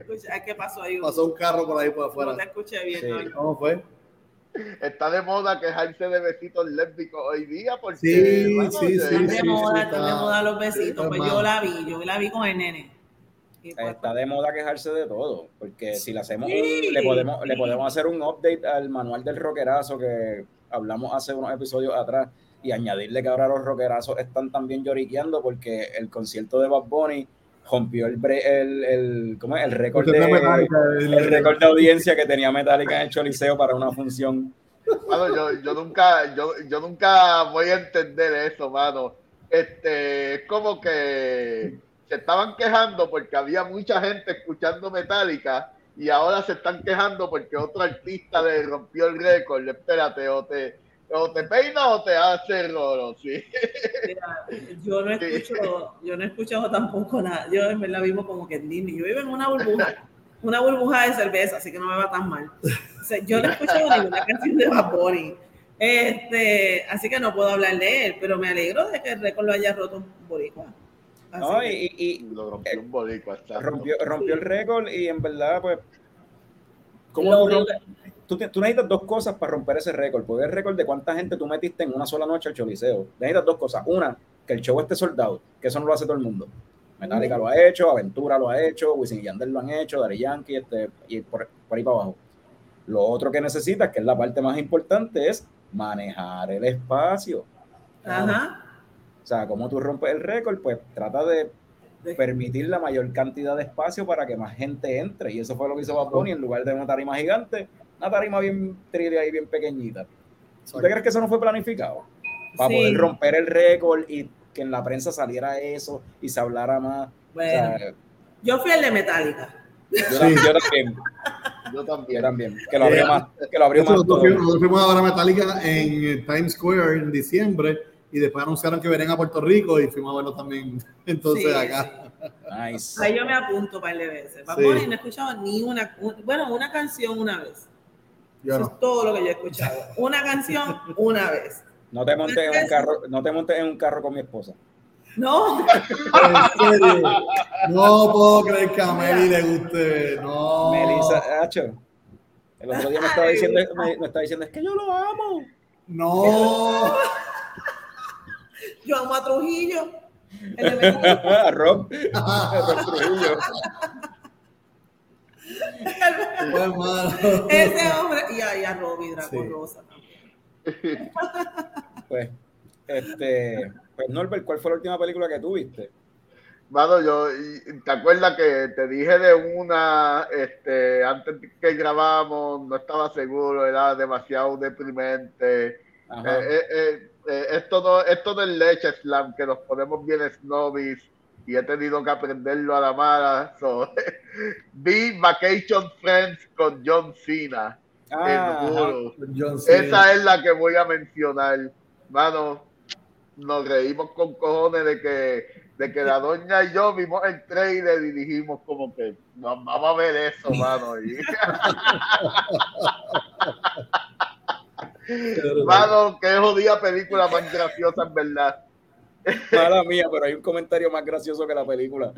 Escucha, ¿Qué pasó ahí? Pasó un carro por ahí por No te afuera. escuché bien. Sí. ¿Cómo fue? Está de moda quejarse de besitos lésbicos hoy día porque Sí, bueno, sí, sí, Están sí, de moda, está- están de moda los besitos. Pues mal. yo la vi, yo la vi con el nene. Pues, Está de moda quejarse de todo, porque si le hacemos Sí, un- le podemos le podemos hacer un update al manual del rockerazo que hablamos hace unos episodios atrás y añadirle que ahora los rockerazos están también lloriqueando porque el concierto de Bad Bunny rompió el bre- el, el, ¿cómo es? el récord de, el récord de audiencia que tenía Metallica en el Choliseo para una función. Mano, yo, yo nunca, yo, yo nunca voy a entender eso, mano. Este, es como que se estaban quejando porque había mucha gente escuchando Metallica y ahora se están quejando porque otro artista le rompió el récord. Espérate, o te, o te peina o te hace rolo, sí. mira, yo no escucho, yo no he escuchado tampoco nada. Yo en verdad vivo como que en Disney. Yo vivo en una burbuja, una burbuja de cerveza, así que no me va tan mal. O sea, yo no he escuchado ninguna canción de Bunny. Este, así que no puedo hablar de él, pero me alegro de que el récord lo haya roto un boricua. ¿No? Y, y- Lo rompió un boricua, y exacto. rompió, rompió el récord y en verdad, pues, ¿cómo Lo tú, rompes? tú, tú necesitas dos cosas para romper ese récord, porque el récord de cuánta gente tú metiste en una sola noche al Choliseo. Necesitas dos cosas. Una, que el show esté soldado, que eso no lo hace todo el mundo. Metallica lo ha hecho, Aventura lo ha hecho, Wisin y Yandel lo han hecho, Daddy Yankee, este, y por, por ahí para abajo. Lo otro que necesitas, que es la parte más importante, es manejar el espacio. Ajá. O sea, como tú rompes el récord, pues trata de permitir la mayor cantidad de espacio para que más gente entre. Y eso fue lo que hizo Bad Bunny en lugar de una tarima gigante, una tarima bien trivia y bien pequeñita. ¿Tú te crees que eso no fue planificado? Para Sí. poder romper el récord y que en la prensa saliera eso y se hablara más. O Bueno, sea, yo fui el de Metallica. yo, tam- yo también, Yo yo también. también. Que lo abrió más, que lo abrió más nosotros, todo. fuimos, nosotros fuimos a ver a Metallica en Times Square en diciembre y después anunciaron que venían a Puerto Rico y fuimos a verlo también entonces Sí, acá. sí. Nice. Ahí yo me apunto un par de veces. Bad Sí. Bunny no he escuchado ni una, un- bueno, una canción una vez. Yo Eso no. es todo lo que yo he escuchado. Una canción una vez. No te montes en un carro, no te montes en un carro con mi esposa. No, En serio. No puedo creer que a Meli le guste. No. Melissa, Hacho, el otro día me estaba diciendo, me, me estaba diciendo, es que yo lo amo. No. yo amo a Trujillo. El de Metallica. A Rob, a Rob Trujillo. Ese hombre. Y a, y a Robbie Draco Sí. Rosa también. Pues, este, pues Norbert, ¿cuál fue la última película que tú viste? Mano, yo, ¿te acuerdas que te dije de una, este, antes que grabamos, no estaba seguro, era demasiado deprimente. Ajá. Eh, eh, eh, eh, esto, no, esto del leche slam, que nos ponemos bien snobbies y he tenido que aprenderlo a la mala. So, vi Vacation Friends con John Cena. Ah, en. John Cena. Esa es la que voy a mencionar. Mano, nos reímos con cojones de que, de que la doña y yo vimos el trailer y dijimos como que "No, vamos a ver eso, mano. Y- mano, qué jodida película más graciosa en verdad. Mala mía, pero hay un comentario más gracioso que la película.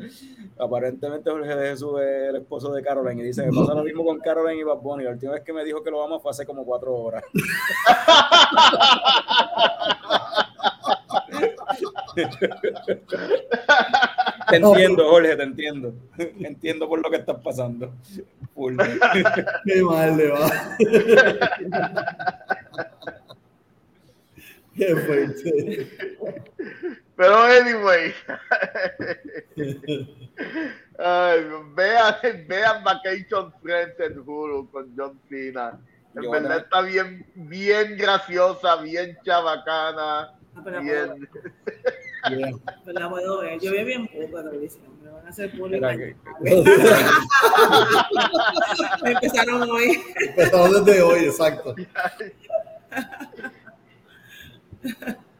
Aparentemente Jorge de Jesús es el esposo de Caroline y dice, me pasa lo mismo con Caroline y Bad Bunny. La última vez que me dijo que lo vamos fue hace como cuatro horas. te entiendo, Jorge, te entiendo. Entiendo por lo que estás pasando. Qué mal le va. Qué fuerte. Pero anyway, ay, vean, vean Vacation Friends en Hulu con John Cena. En Yo verdad no- está bien, bien graciosa, bien chabacana, Ah, pero la bien. Bien. Pero la puedo ver. Yo veo bien poco televisión. Me van a hacer. Mira que- Empezaron hoy. Empezamos desde hoy, exacto.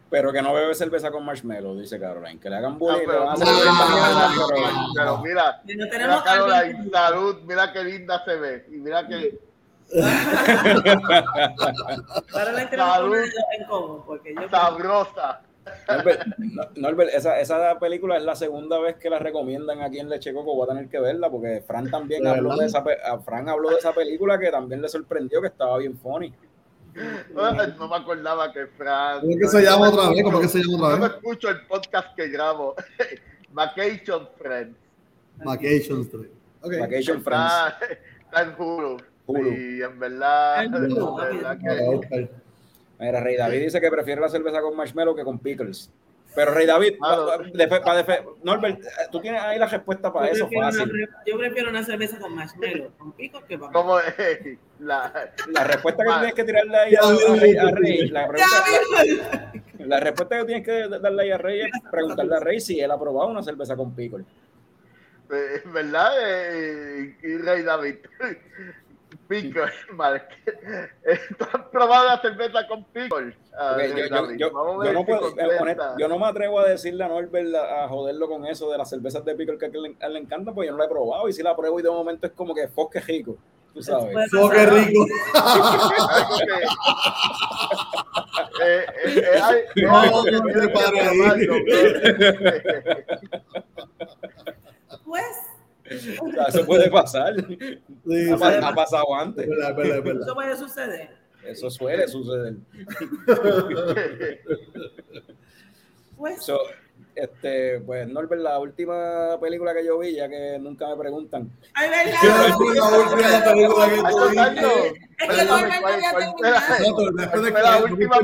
Pero que no bebe cerveza con marshmallow, dice Caroline. Que le hagan No, bullying, le pero, van a hacer no, mañana, pero, mira, no mira Caroline, salud, mira qué linda se ve. Y mira que Ahora la tenemos Salud. en común, porque yo sabrosa. Norbert, no- Norbert, esa, esa película es la segunda vez que la recomiendan aquí en Leche Coco. Voy a tener que verla porque Fran también ¿De habló verdad? de esa, pe- a Fran habló de esa película que también le sorprendió que estaba bien funny. No me acordaba que Fran. ¿Cómo que se llama otra vez? ¿Cómo que se llama Yo otra no vez? escucho el podcast que grabo. Vacation Friends. Vacation. Ok. Vacation Friends. Está, está en Hulu. Hulu. Y en verdad, En Hulu, en verdad Para que. Mira, Rey David dice que prefiere la cerveza con marshmallow que con pickles. Pero Rey David, Claro. pa- pa- defe- pa defe- Norbert, eh, tú tienes ahí la respuesta para yo eso una fácil. yo prefiero una cerveza con marshmallow, con picos que papá. Como es la, La respuesta que Ah. tienes que tirarle ahí a, a Rey, a Rey, la, pregunta- Ya, la respuesta que tienes que darle ahí a Rey es preguntarle a Rey si él ha probado una cerveza con pickle. eh, verdad, eh, y Rey David. Pickle, vale. ¿Tú has probado la cerveza con pickle? Ah, yo, no puedo, eh, yo me atrevo a decirle a Norbert a, a joderlo con eso de las cervezas de pickle que a él, le- a él le encanta, porque yo no la he probado. Y si la pruebo y de momento es como que fosque rico, tú sabes. Oh, pasar. rico. eh, eh, eh. Pues, O sea, eso puede pasar. Sí, Ha, sí. pa- ha pasado antes. Es verdad, es verdad, es verdad. eso puede suceder. Eso suele suceder. Pues, So, este, pues Norbert, la última película que yo vi, ya que nunca me preguntan, ay, ¿Qué verdad. fue la última película que Tocayo, viste? Es que Norbert no ¿cuál- había terminado. fue la última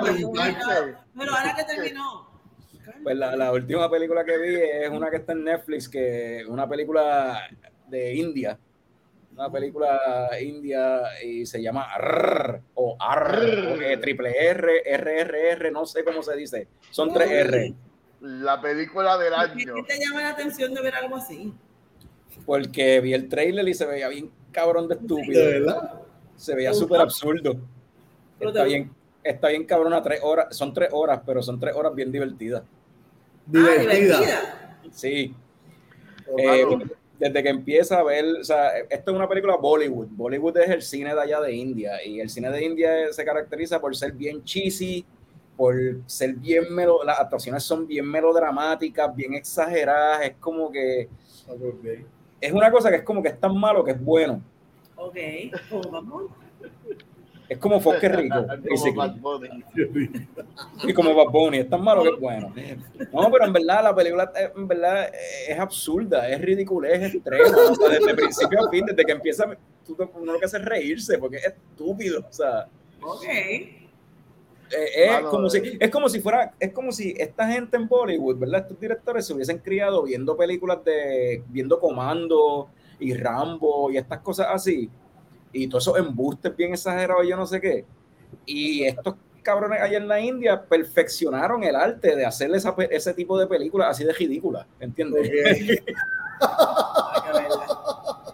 película que? Pero ahora que terminó. Pues la, la última película que vi es una que está en Netflix, que una película de India, una película india y se llama Arr, o Arr, triple R, RRR, no sé cómo se dice, son tres R, La película del ¿Qué año. qué te llama la atención de ver algo así? porque vi el trailer y se veía bien cabrón de estúpido, ¿De verdad? se veía súper absurdo. Está bien, está bien cabrona, tres horas, son tres horas, pero son tres horas bien divertidas. Ah, Divertida. divertida. Sí, Oh, Eh, desde que empieza a ver, o sea, esto es una película Bollywood. Bollywood es el cine de allá de India y el cine de India se caracteriza por ser bien cheesy, por ser bien melo, las actuaciones son bien melodramáticas, bien exageradas, es como que ok. es una cosa que es como que es tan malo que es bueno. Ok, ¿cómo vamos? Es como Fosque Rico, como basically. Bad Bunny. y como Bad Bunny, es tan malo que es bueno. No, pero en verdad la película eh, en verdad eh, es absurda, es ridícula, es extrema. O sea, desde principio a fin, desde que empieza, tú, uno lo que hace es reírse porque es estúpido. O sea, Ok. eh, es, Mano, como eh. si, es como si fuera, es como si esta gente en Bollywood, ¿verdad? Estos directores se hubiesen criado viendo películas de, viendo Comando y Rambo y estas cosas así. Y todos esos embustes bien exagerados, y yo no sé qué. Y estos cabrones allá en la India perfeccionaron el arte de hacer esa ese tipo de películas así de ridículas, ¿entiendes? Ok. Hay que verla.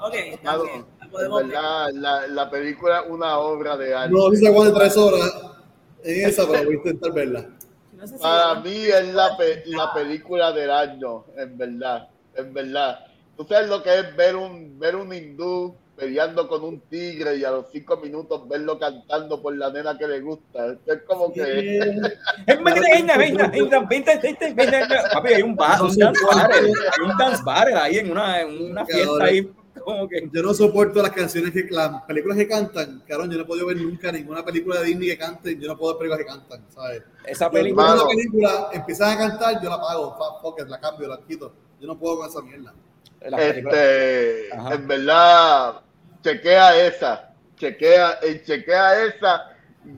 Ok, está Mano, bien. La en verdad, la, la película es una obra de arte. No, sé cuál de tres horas en esa, pero voy a intentar verla. No sé si Para mí es la, pe- la película del año, en verdad, en verdad. Tú sabes lo que es ver un, ver un hindú peleando con un tigre y a los cinco minutos verlo cantando por la nena que le gusta. Esto es como que... Papi, hay un bar, un dance bar, hay un dance bar ahí en una, en una fiesta ahí, como que Yo no soporto las canciones que, las películas que cantan. Cabrón, yo no he podido ver nunca ninguna película de Disney que canten. Yo no puedo ver películas que cantan, ¿sabes? esa Yo película. Mano. una película, empiezan a cantar, yo la apago, fa- fuck it, la cambio, la quito. Yo no puedo con esa mierda. Este, en verdad, chequea esa, chequea, eh, chequea esa.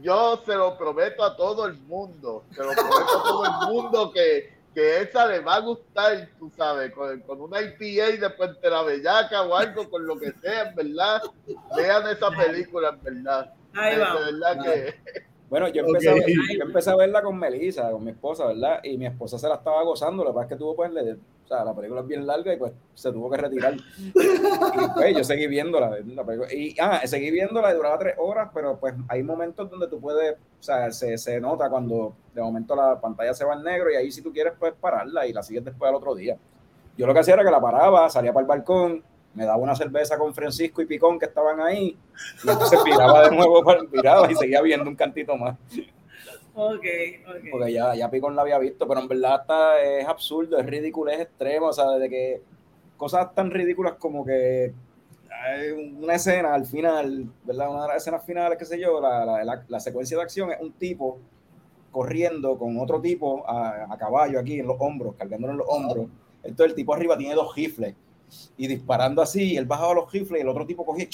Yo se lo prometo a todo el mundo, se lo prometo a todo el mundo que, que esa le va a gustar, tú sabes, con, con una IPA de Puente la Bellaca o algo, con lo que sea, en verdad. Vean esa película, en verdad. Ahí de va. verdad que Bueno, yo empecé, a ver- yo empecé a verla con Melissa, con mi esposa, ¿verdad? Y mi esposa se la estaba gozando, que pasa es que tuvo pues, le- o sea, la película es bien larga y pues se tuvo que retirar. Y pues yo seguí viéndola. la película- y ah, seguí viéndola y duraba tres horas, pero pues hay momentos donde tú puedes, o sea, se, se nota cuando de momento la pantalla se va en negro y ahí si tú quieres puedes pararla y la sigues después al otro día. Yo lo que hacía era que la paraba, salía para el balcón, me daba una cerveza con Francisco y Picón que estaban ahí, y entonces viraba de nuevo, viraba y seguía viendo un cantito más Ok, ok. porque ya, ya Picón la había visto, pero en verdad está, es absurdo, es ridículo, es extremo, o sea, de que cosas tan ridículas como que hay una escena al final, ¿verdad? Una de las escenas finales, qué sé yo, la, la, la- la secuencia de acción es un tipo corriendo con otro tipo a, a caballo aquí en los hombros, cargándolo en los hombros. Entonces el tipo arriba tiene dos rifles y disparando así, él bajaba los rifles y el otro tipo cogía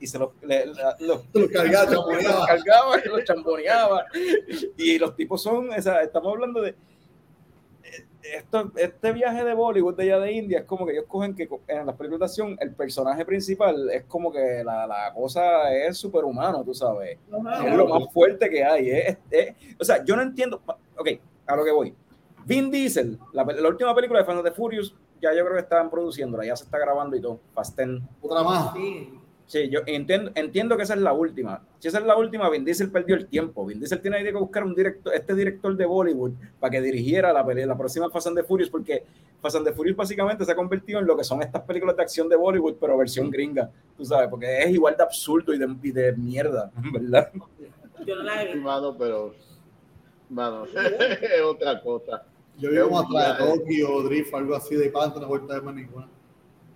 y se los, le- los, Te lo cargas, los chamoyaba. cargaba y los chamboneaba. Y los tipos son, o sea, estamos hablando de. eh, Esto, este viaje de Bollywood de allá de India es como que ellos cogen que en de acción el personaje principal es como que la, la cosa es superhumano, tú sabes. Ajá. Es lo más fuerte que hay. es- es- o sea, yo no entiendo. Ok, a lo que voy. Vin Diesel, la, la última película de Fast and the Furious, ya yo creo que estaban produciéndola, ya se está grabando y todo. Fast 10. Otra más. Sí. Sí, yo entiendo, entiendo que esa es la última. Si esa es la última, Vin Diesel perdió el tiempo. Vin Diesel tiene que buscar un director, este director de Bollywood para que dirigiera la, peli- la próxima Fast and the Furious, porque Fast and the Furious básicamente se ha convertido en lo que son estas películas de acción de Bollywood, pero versión gringa, tú sabes, porque es igual de absurdo y de, y de mierda, ¿verdad? Yo no la he visto. mano, pero, mano, es otra cosa. Yo vi como atrás de Tokio, Drift, algo así de panto, no he vuelto a ver más ninguna.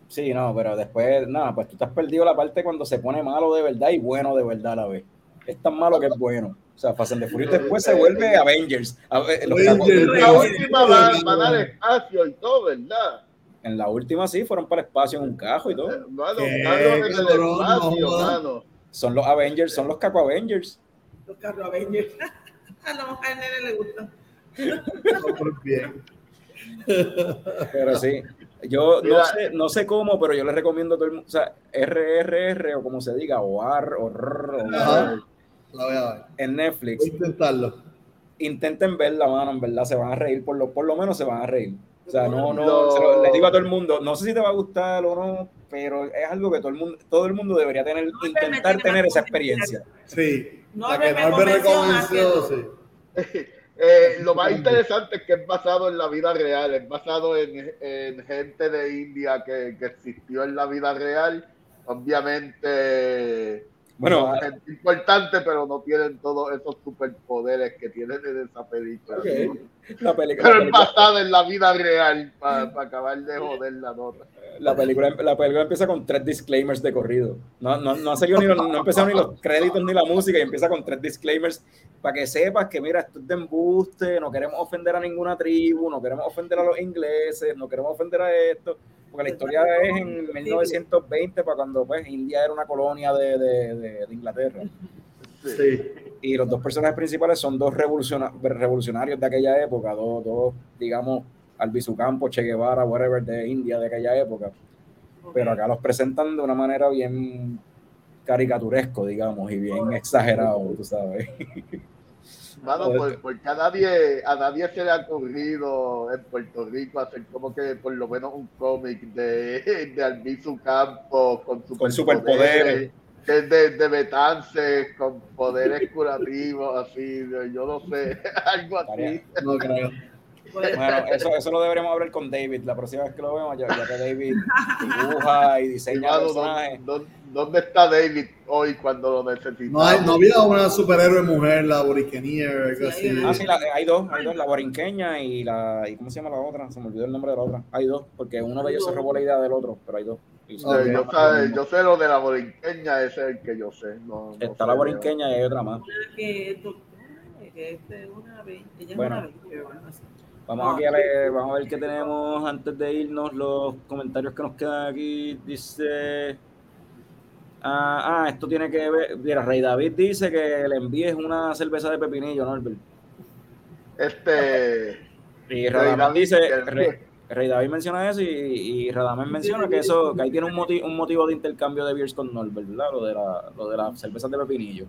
Sí, no, pero después, nada, pues tú te has perdido la parte cuando se pone malo de verdad y bueno de verdad a la vez. Es tan malo que es bueno. O sea, Fast and the Furious después se vuelve Avengers. A ver, los Avengers. La última va, va a dar espacio y todo, ¿verdad? En la última sí, fueron para el espacio en un cajo y todo. Mano, ¿Qué, carro en el espacio, No, mano. Son los Avengers, son los Caco Avengers. Los carros Avengers. A lo mejor al nene le gusta. Bien. Pero sí, yo no sé, no sé cómo, pero yo les recomiendo a todo el mundo, o sea, RRR o como se diga, o AR o RR, o Ajá. La voy a ver. en Voy Netflix. a intentarlo. Intenten verla, mano, en verdad se van a reír, por lo, por lo menos se van a reír. O sea, no, no, No. se lo- les digo a todo el mundo, no sé si te va a gustar o no, pero es algo que todo el mundo, todo el mundo debería tener, No, intentar tener esa experiencia. Sí. No, la que me me convenció más que sí. Eh, lo más interesante es que es basado en la vida real, es basado en, en gente de India que, que existió en la vida real. Obviamente, Bueno, gente importante, pero no tienen todos esos superpoderes que tienen en esa película. Ok. ¿no? La película, la Pero es basada en la vida real para acabar de joder la nota. la película, la película empieza con tres disclaimers de corrido. No, no, no ha seguido ni los, no ha empezado ni los créditos ni la música y empieza con tres disclaimers para que sepas que mira, esto es de embuste, no queremos ofender a ninguna tribu, no queremos ofender a los ingleses, no queremos ofender a esto, porque la historia es en 1920 para cuando pues India era una colonia de, de- de- de Inglaterra. Sí. Y los dos personajes principales son dos revoluciona- revolucionarios de aquella época, dos, dos digamos, Albizu Campos, Che Guevara, whatever, de India de aquella época. Pero acá los presentan de una manera bien caricaturesco, digamos, y bien exagerado, tú sabes. Mano, por- porque a nadie, a nadie se le ha ocurrido en Puerto Rico hacer como que por lo menos un cómic de, de Albizu Campos con Con superpoderes. superpoderes. Que es de, de Betance con poderes curativos, así, yo no sé, algo así. No creo. Bueno, eso, eso lo deberemos hablar con David la próxima vez que lo vemos, ya, ya que David dibuja y diseña Hermano, personajes. ¿dónde, dónde está David hoy cuando lo necesitamos? No, hay, no había una superhéroe mujer, la Boriquenier, algo Sí, así. Ah, sí, la- hay dos, hay dos, la borinqueña y la, y ¿cómo se llama la otra? Se me olvidó el nombre de la otra. Hay dos, porque uno de ellos se robó la idea del otro, pero hay dos. Yo, sé, yo sé lo de la borinqueña, ese es el que yo sé. No, no Está sé, la borinqueña y hay otra más. que es una es Bueno. una. Vamos aquí a leer, vamos a ver qué tenemos antes de irnos, los comentarios que nos quedan aquí. Dice. Ah, ah, esto tiene que ver. Mira, Rey David dice que le envíes una cerveza de pepinillo, Norbert. Este. Y Rey David, dice, que- Rey, Rey David menciona eso y, y Radamés menciona que eso, que ahí tiene un, moti- un motivo de intercambio de beers con Norbert, ¿verdad? Lo de la, lo de las cervezas de pepinillo.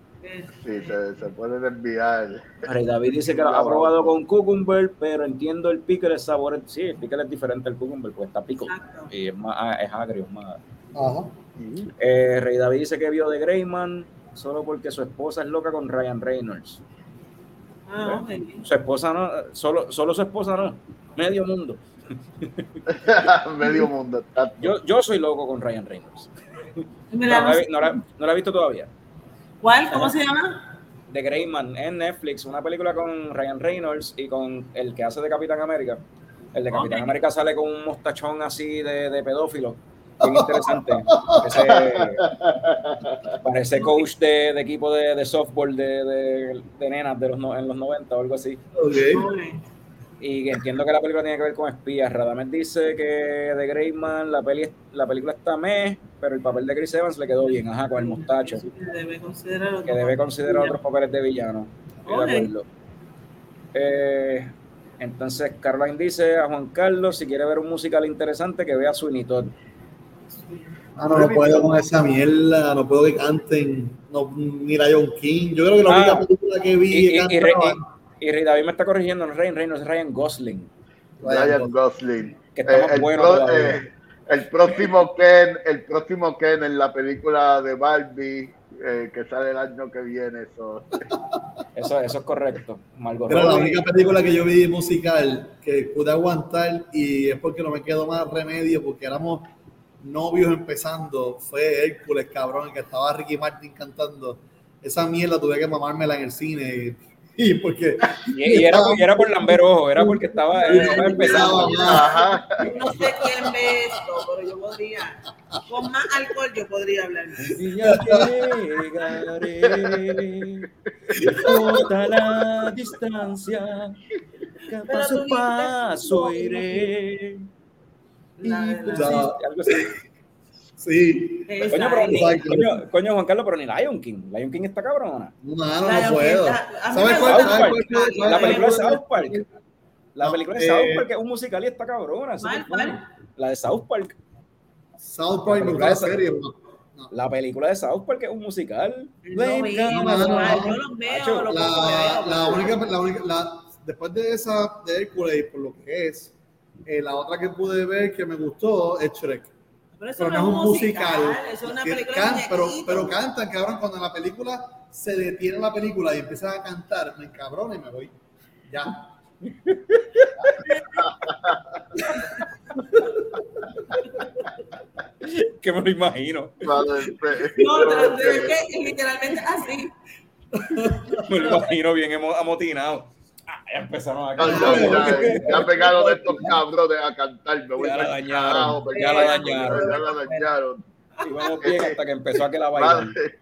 Sí, se, se pueden enviar. Rey David dice que lo ha probado con cucumber, pero entiendo el pickle, el sabor, sí, el pickle es diferente al cucumber, pues está pico y es más, ah, es agrio, es más. Ajá. Eh, Rey David dice que vio de Greyman solo porque su esposa es loca con Ryan Reynolds. Ah, ok. Su esposa no, solo, solo su esposa no, medio mundo. Medio mundo. Yo, yo soy loco con Ryan Reynolds. No, la, he- no la- no la he visto todavía. ¿Cuál? ¿Cómo se llama? The Greyman en Netflix, una película con Ryan Reynolds y con el que hace de Capitán América. El de Capitán Ok. América sale con un mostachón así de, de pedófilo. Bien interesante. Ese, parece coach de, de equipo de, de softball de, de, de nenas de los, no- en los 90 o algo así. Ok. Y entiendo que la película tiene que ver con espías. Radamés dice que de Greyman la, peli, la película está meh, pero el papel de Chris Evans le quedó bien, ajá, con el mostacho. Que debe considerar otro que debe considerar otros papeles de villano. Estoy Ok. de acuerdo. Eh, entonces, Caroline dice a Juan Carlos, si quiere ver un musical interesante, que vea Sweeney Todd. Ah, no, no puedo con esa mierda, no puedo que canten, no, ni Lion King. Yo creo que la Ah, única película que vi Y, y- Rey David me está corrigiendo, no es Ryan Reynolds, es Ryan Gosling. Ryan Gosling. Que está más Eh, bueno pro- eh, el próximo Ken, el próximo Ken en la película de Barbie eh, que sale el año que viene. Eso. Eso, eso es correcto. Margot Era la única película que yo vi musical que pude aguantar y es porque no me quedó más remedio porque éramos novios empezando. Fue Hércules, cabrón, que estaba Ricky Martin cantando. Esa mierda tuve que mamármela en el cine. Y porque Y, y era, y era por Lambert Ojo, era porque estaba, estaba empezando. Ajá. No sé quién ve esto, pero yo podría. Con más alcohol yo podría hablar. Y ya llegaré, importa la distancia, que Pero paso a paso iré. Y La de la- persiste, algo así. Sí, Coño, Esa, pero, eh, Exacto. coño, coño, Juan Carlos, pero ni Lion King. Lion King está cabrona. no, no, no Lion puedo. Mí ¿Sabes cuál? gusta ¿Sabes cuál? South ¿Sabes La película de. South Park. La No, película de eh, South Park es un musical y está cabrona. eso ¿Cuál, es? La de South Park. South Park gusta la serie. no. La película de South Park es un musical. La, la única, la única, la- después de esa de Hércules, por lo que es, eh, la otra que pude ver que me gustó es Shrek. Pero eso Pero no es un musical. Eso es una Que película can- de pero, pero cantan, cabrón, cuando en la película se detiene la película y empiezan a cantar, me encabrona y me voy. Ya. Que me lo imagino. Vale, pues, No, pero es que literalmente así. Me lo imagino bien emo- amotinado. Ah, ya empezaron a cantar. ya, ya, ya pegaron estos cabrones a cantar. Me voy Ya la dañaron, carajo, ya la dañaron. Ya la dañaron. Y vamos bien hasta que empezó a que la bailar. Vale.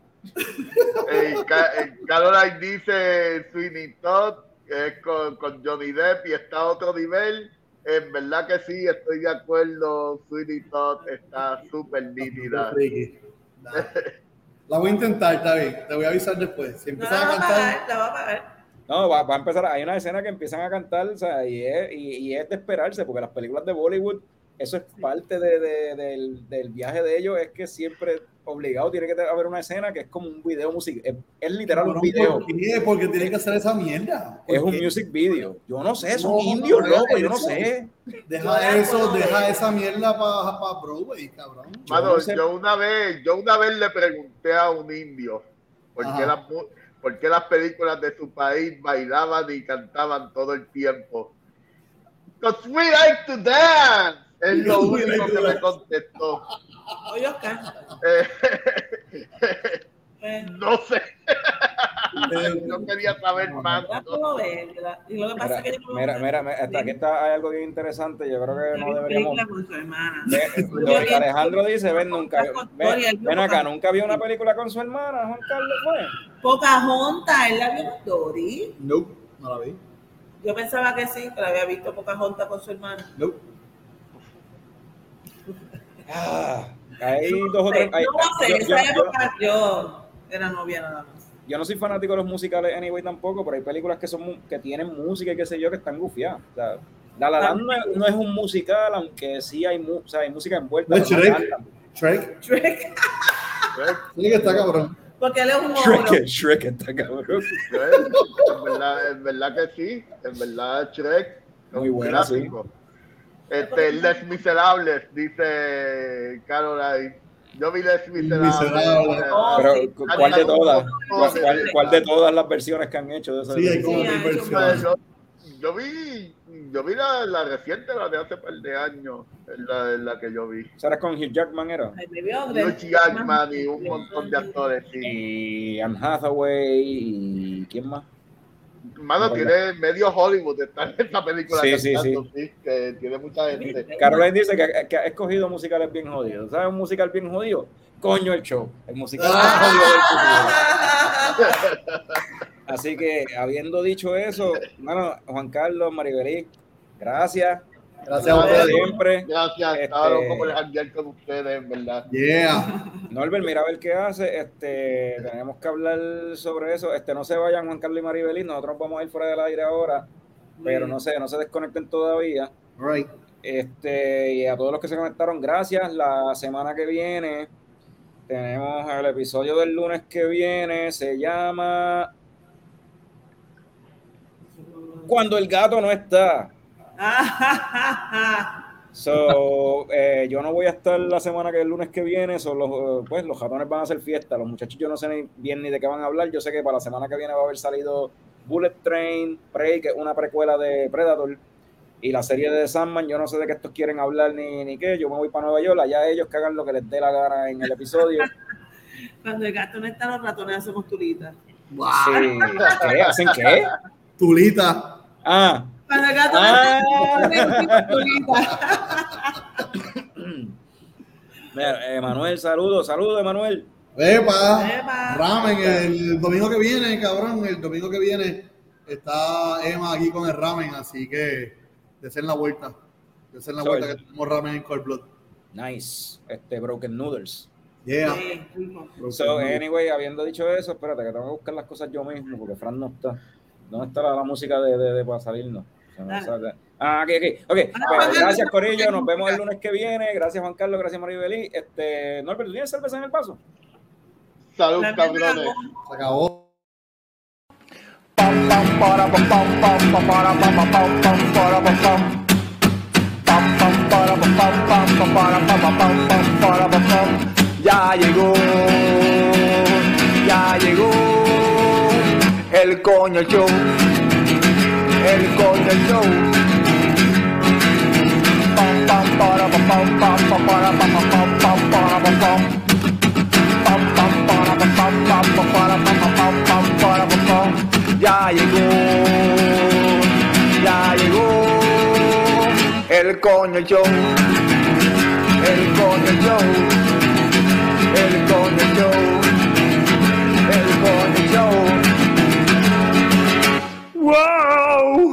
Eh, Ca- eh, Caroline dice Sweeney Todd, que es con, con Johnny Depp y está a otro nivel. En verdad que sí, estoy de acuerdo. Sweeney Todd está súper nítida. La voy a intentar, está bien. Te voy a avisar después. Si No la a cantar, la va a pagar. No, va, va a empezar. Hay una escena que empiezan a cantar, o sea, y es, y, y es de esperarse, porque las películas de Bollywood eso es parte de, de, del, del, viaje de ellos, es que siempre obligado tiene que haber una escena que es como un video musical, es, es, literal un video. ¿Por qué? Porque tiene que hacer esa mierda. Es un music video. Yo no sé, son no, indios, no, loco, yo no sé. Deja eso, deja esa mierda para pa Broadway, cabrón. Mano, yo, no sé. yo, una vez, yo una vez le pregunté a un indio por qué, las, por qué las películas de su país bailaban y cantaban todo el tiempo. Because we like to dance. Es lo único que me contestó. Oye, Oscar. Eh, no sé. no quería saber más. No. Y lo que pasa mira, es que mira, mira, mira, hasta aquí está, hay algo bien interesante. Yo creo que no deberíamos. Ve, Alejandro dice: Ven, nunca. Ven, ven acá, nunca vio una película con su hermana, Juan Carlos. Fue. Pocahontas, él la vio con Dory. No, no la vi. Yo pensaba que sí, que la había visto Pocahontas con su hermana. No. Ah, hay dos o tres. Hay, no sé, yo, esa yo, época yo, yo era novia nada más. Yo no soy fanático de los musicales anyway tampoco, pero hay películas que son que tienen música y qué sé yo que están gufiadas. O sea, La La Land no, es, no es un musical, aunque sí hay, o sea, hay música envuelta. ¿No Shrek? Shrek. Shrek. Shrek. Está cabrón. Porque él es un Shrek, Shrek está cabrón. En, verdad, en verdad que sí. En verdad, Shrek. Muy buena, sí. Este, Les Miserables, dice Caroline. Yo vi Les Miserables. Oh, Pero, sí. ¿cuál de todas? ¿Cuál, cuál, de todas las versiones que han hecho de esa Sí, hay como Sí, versiones. Yo, yo vi, yo vi la, la reciente, la de hace par de años, la, la que yo vi. ¿Será con Hugh Jackman era? Hugh Jackman y un montón de actores, sí. Y Anne Hathaway y ¿quién más? Mano, tiene medio Hollywood está en esta película. Sí, sí, sí, que tiene mucha gente. Caroline dice que, que ha escogido musicales bien jodidos. ¿Sabes un musical bien jodido? Coño el show. El musical más jodido del futuro. Así que, habiendo dicho eso, bueno, Juan Carlos, Maribelí, gracias. Gracias a Como ustedes. siempre. Gracias, Este- estaba loco por janguear con ustedes, en verdad. Yeah. Norbert, mira a ver qué hace. Este, tenemos que hablar sobre eso. Este, no se vayan, Juan Carlos y Maribelí. Nosotros vamos a ir fuera del aire ahora, pero no sé, no se desconecten todavía. All right. Este, y a todos los que se conectaron, gracias. La semana que viene tenemos el episodio del lunes que viene, se llama Cuando el gato no está. So, eh, yo no voy a estar la semana que el lunes que viene, son los, eh, pues los ratones van a hacer fiesta, los muchachos yo no sé ni, bien ni de qué van a hablar, yo sé que para la semana que viene va a haber salido Bullet Train, Prey, que es una precuela de Predator, y la serie de The Sandman, yo no sé de qué estos quieren hablar ni, ni qué, yo me voy para Nueva York, allá ellos que hagan lo que les dé la gana en el episodio. Cuando el gato no está, los ratones hacemos tulitas. Wow. Sí. ¿Qué? ¿Hacen qué? Tulita. Ah, Cuando el gato Ah. mira, Emanuel, saludos, saludos, Emanuel. Epa. Epa. Ramen el domingo que viene, cabrón. El domingo que viene está Emma aquí con el ramen, así que desen la vuelta. Desen la So, vuelta el- que tenemos ramen en Cold Blood. Nice, este Broken Noodles. Yeah. So, anyway, habiendo dicho eso, espérate que tengo que buscar las cosas yo mismo porque Fran no está. ¿Dónde está la, la música de, de, de para salirnos? Ah, ok, ok. okay. Ah, pues, gracias, Corillo. Nos vemos el lunes que viene. Gracias, Juan Carlos. Gracias, Maribelí. Este, Norbert, ¿tú tienes cerveza en el paso? Salud, cabrones. Se acabó. Pam pam para pam pam pam pam para pam pam pam pam para pam pam. Pam pam para pam pam pam pam para pam pam pam pam para pam pam. Ya llegó, ya llegó el coño show, el Golden Show. Pam, pam, para, pam, pam, pam, pam, pam, pam, pam. Pam, pam, pam, pam, pam, pam, pam, pam. Ya llegó, ya llegó el coño show. El coño show. El coño show. Whoa!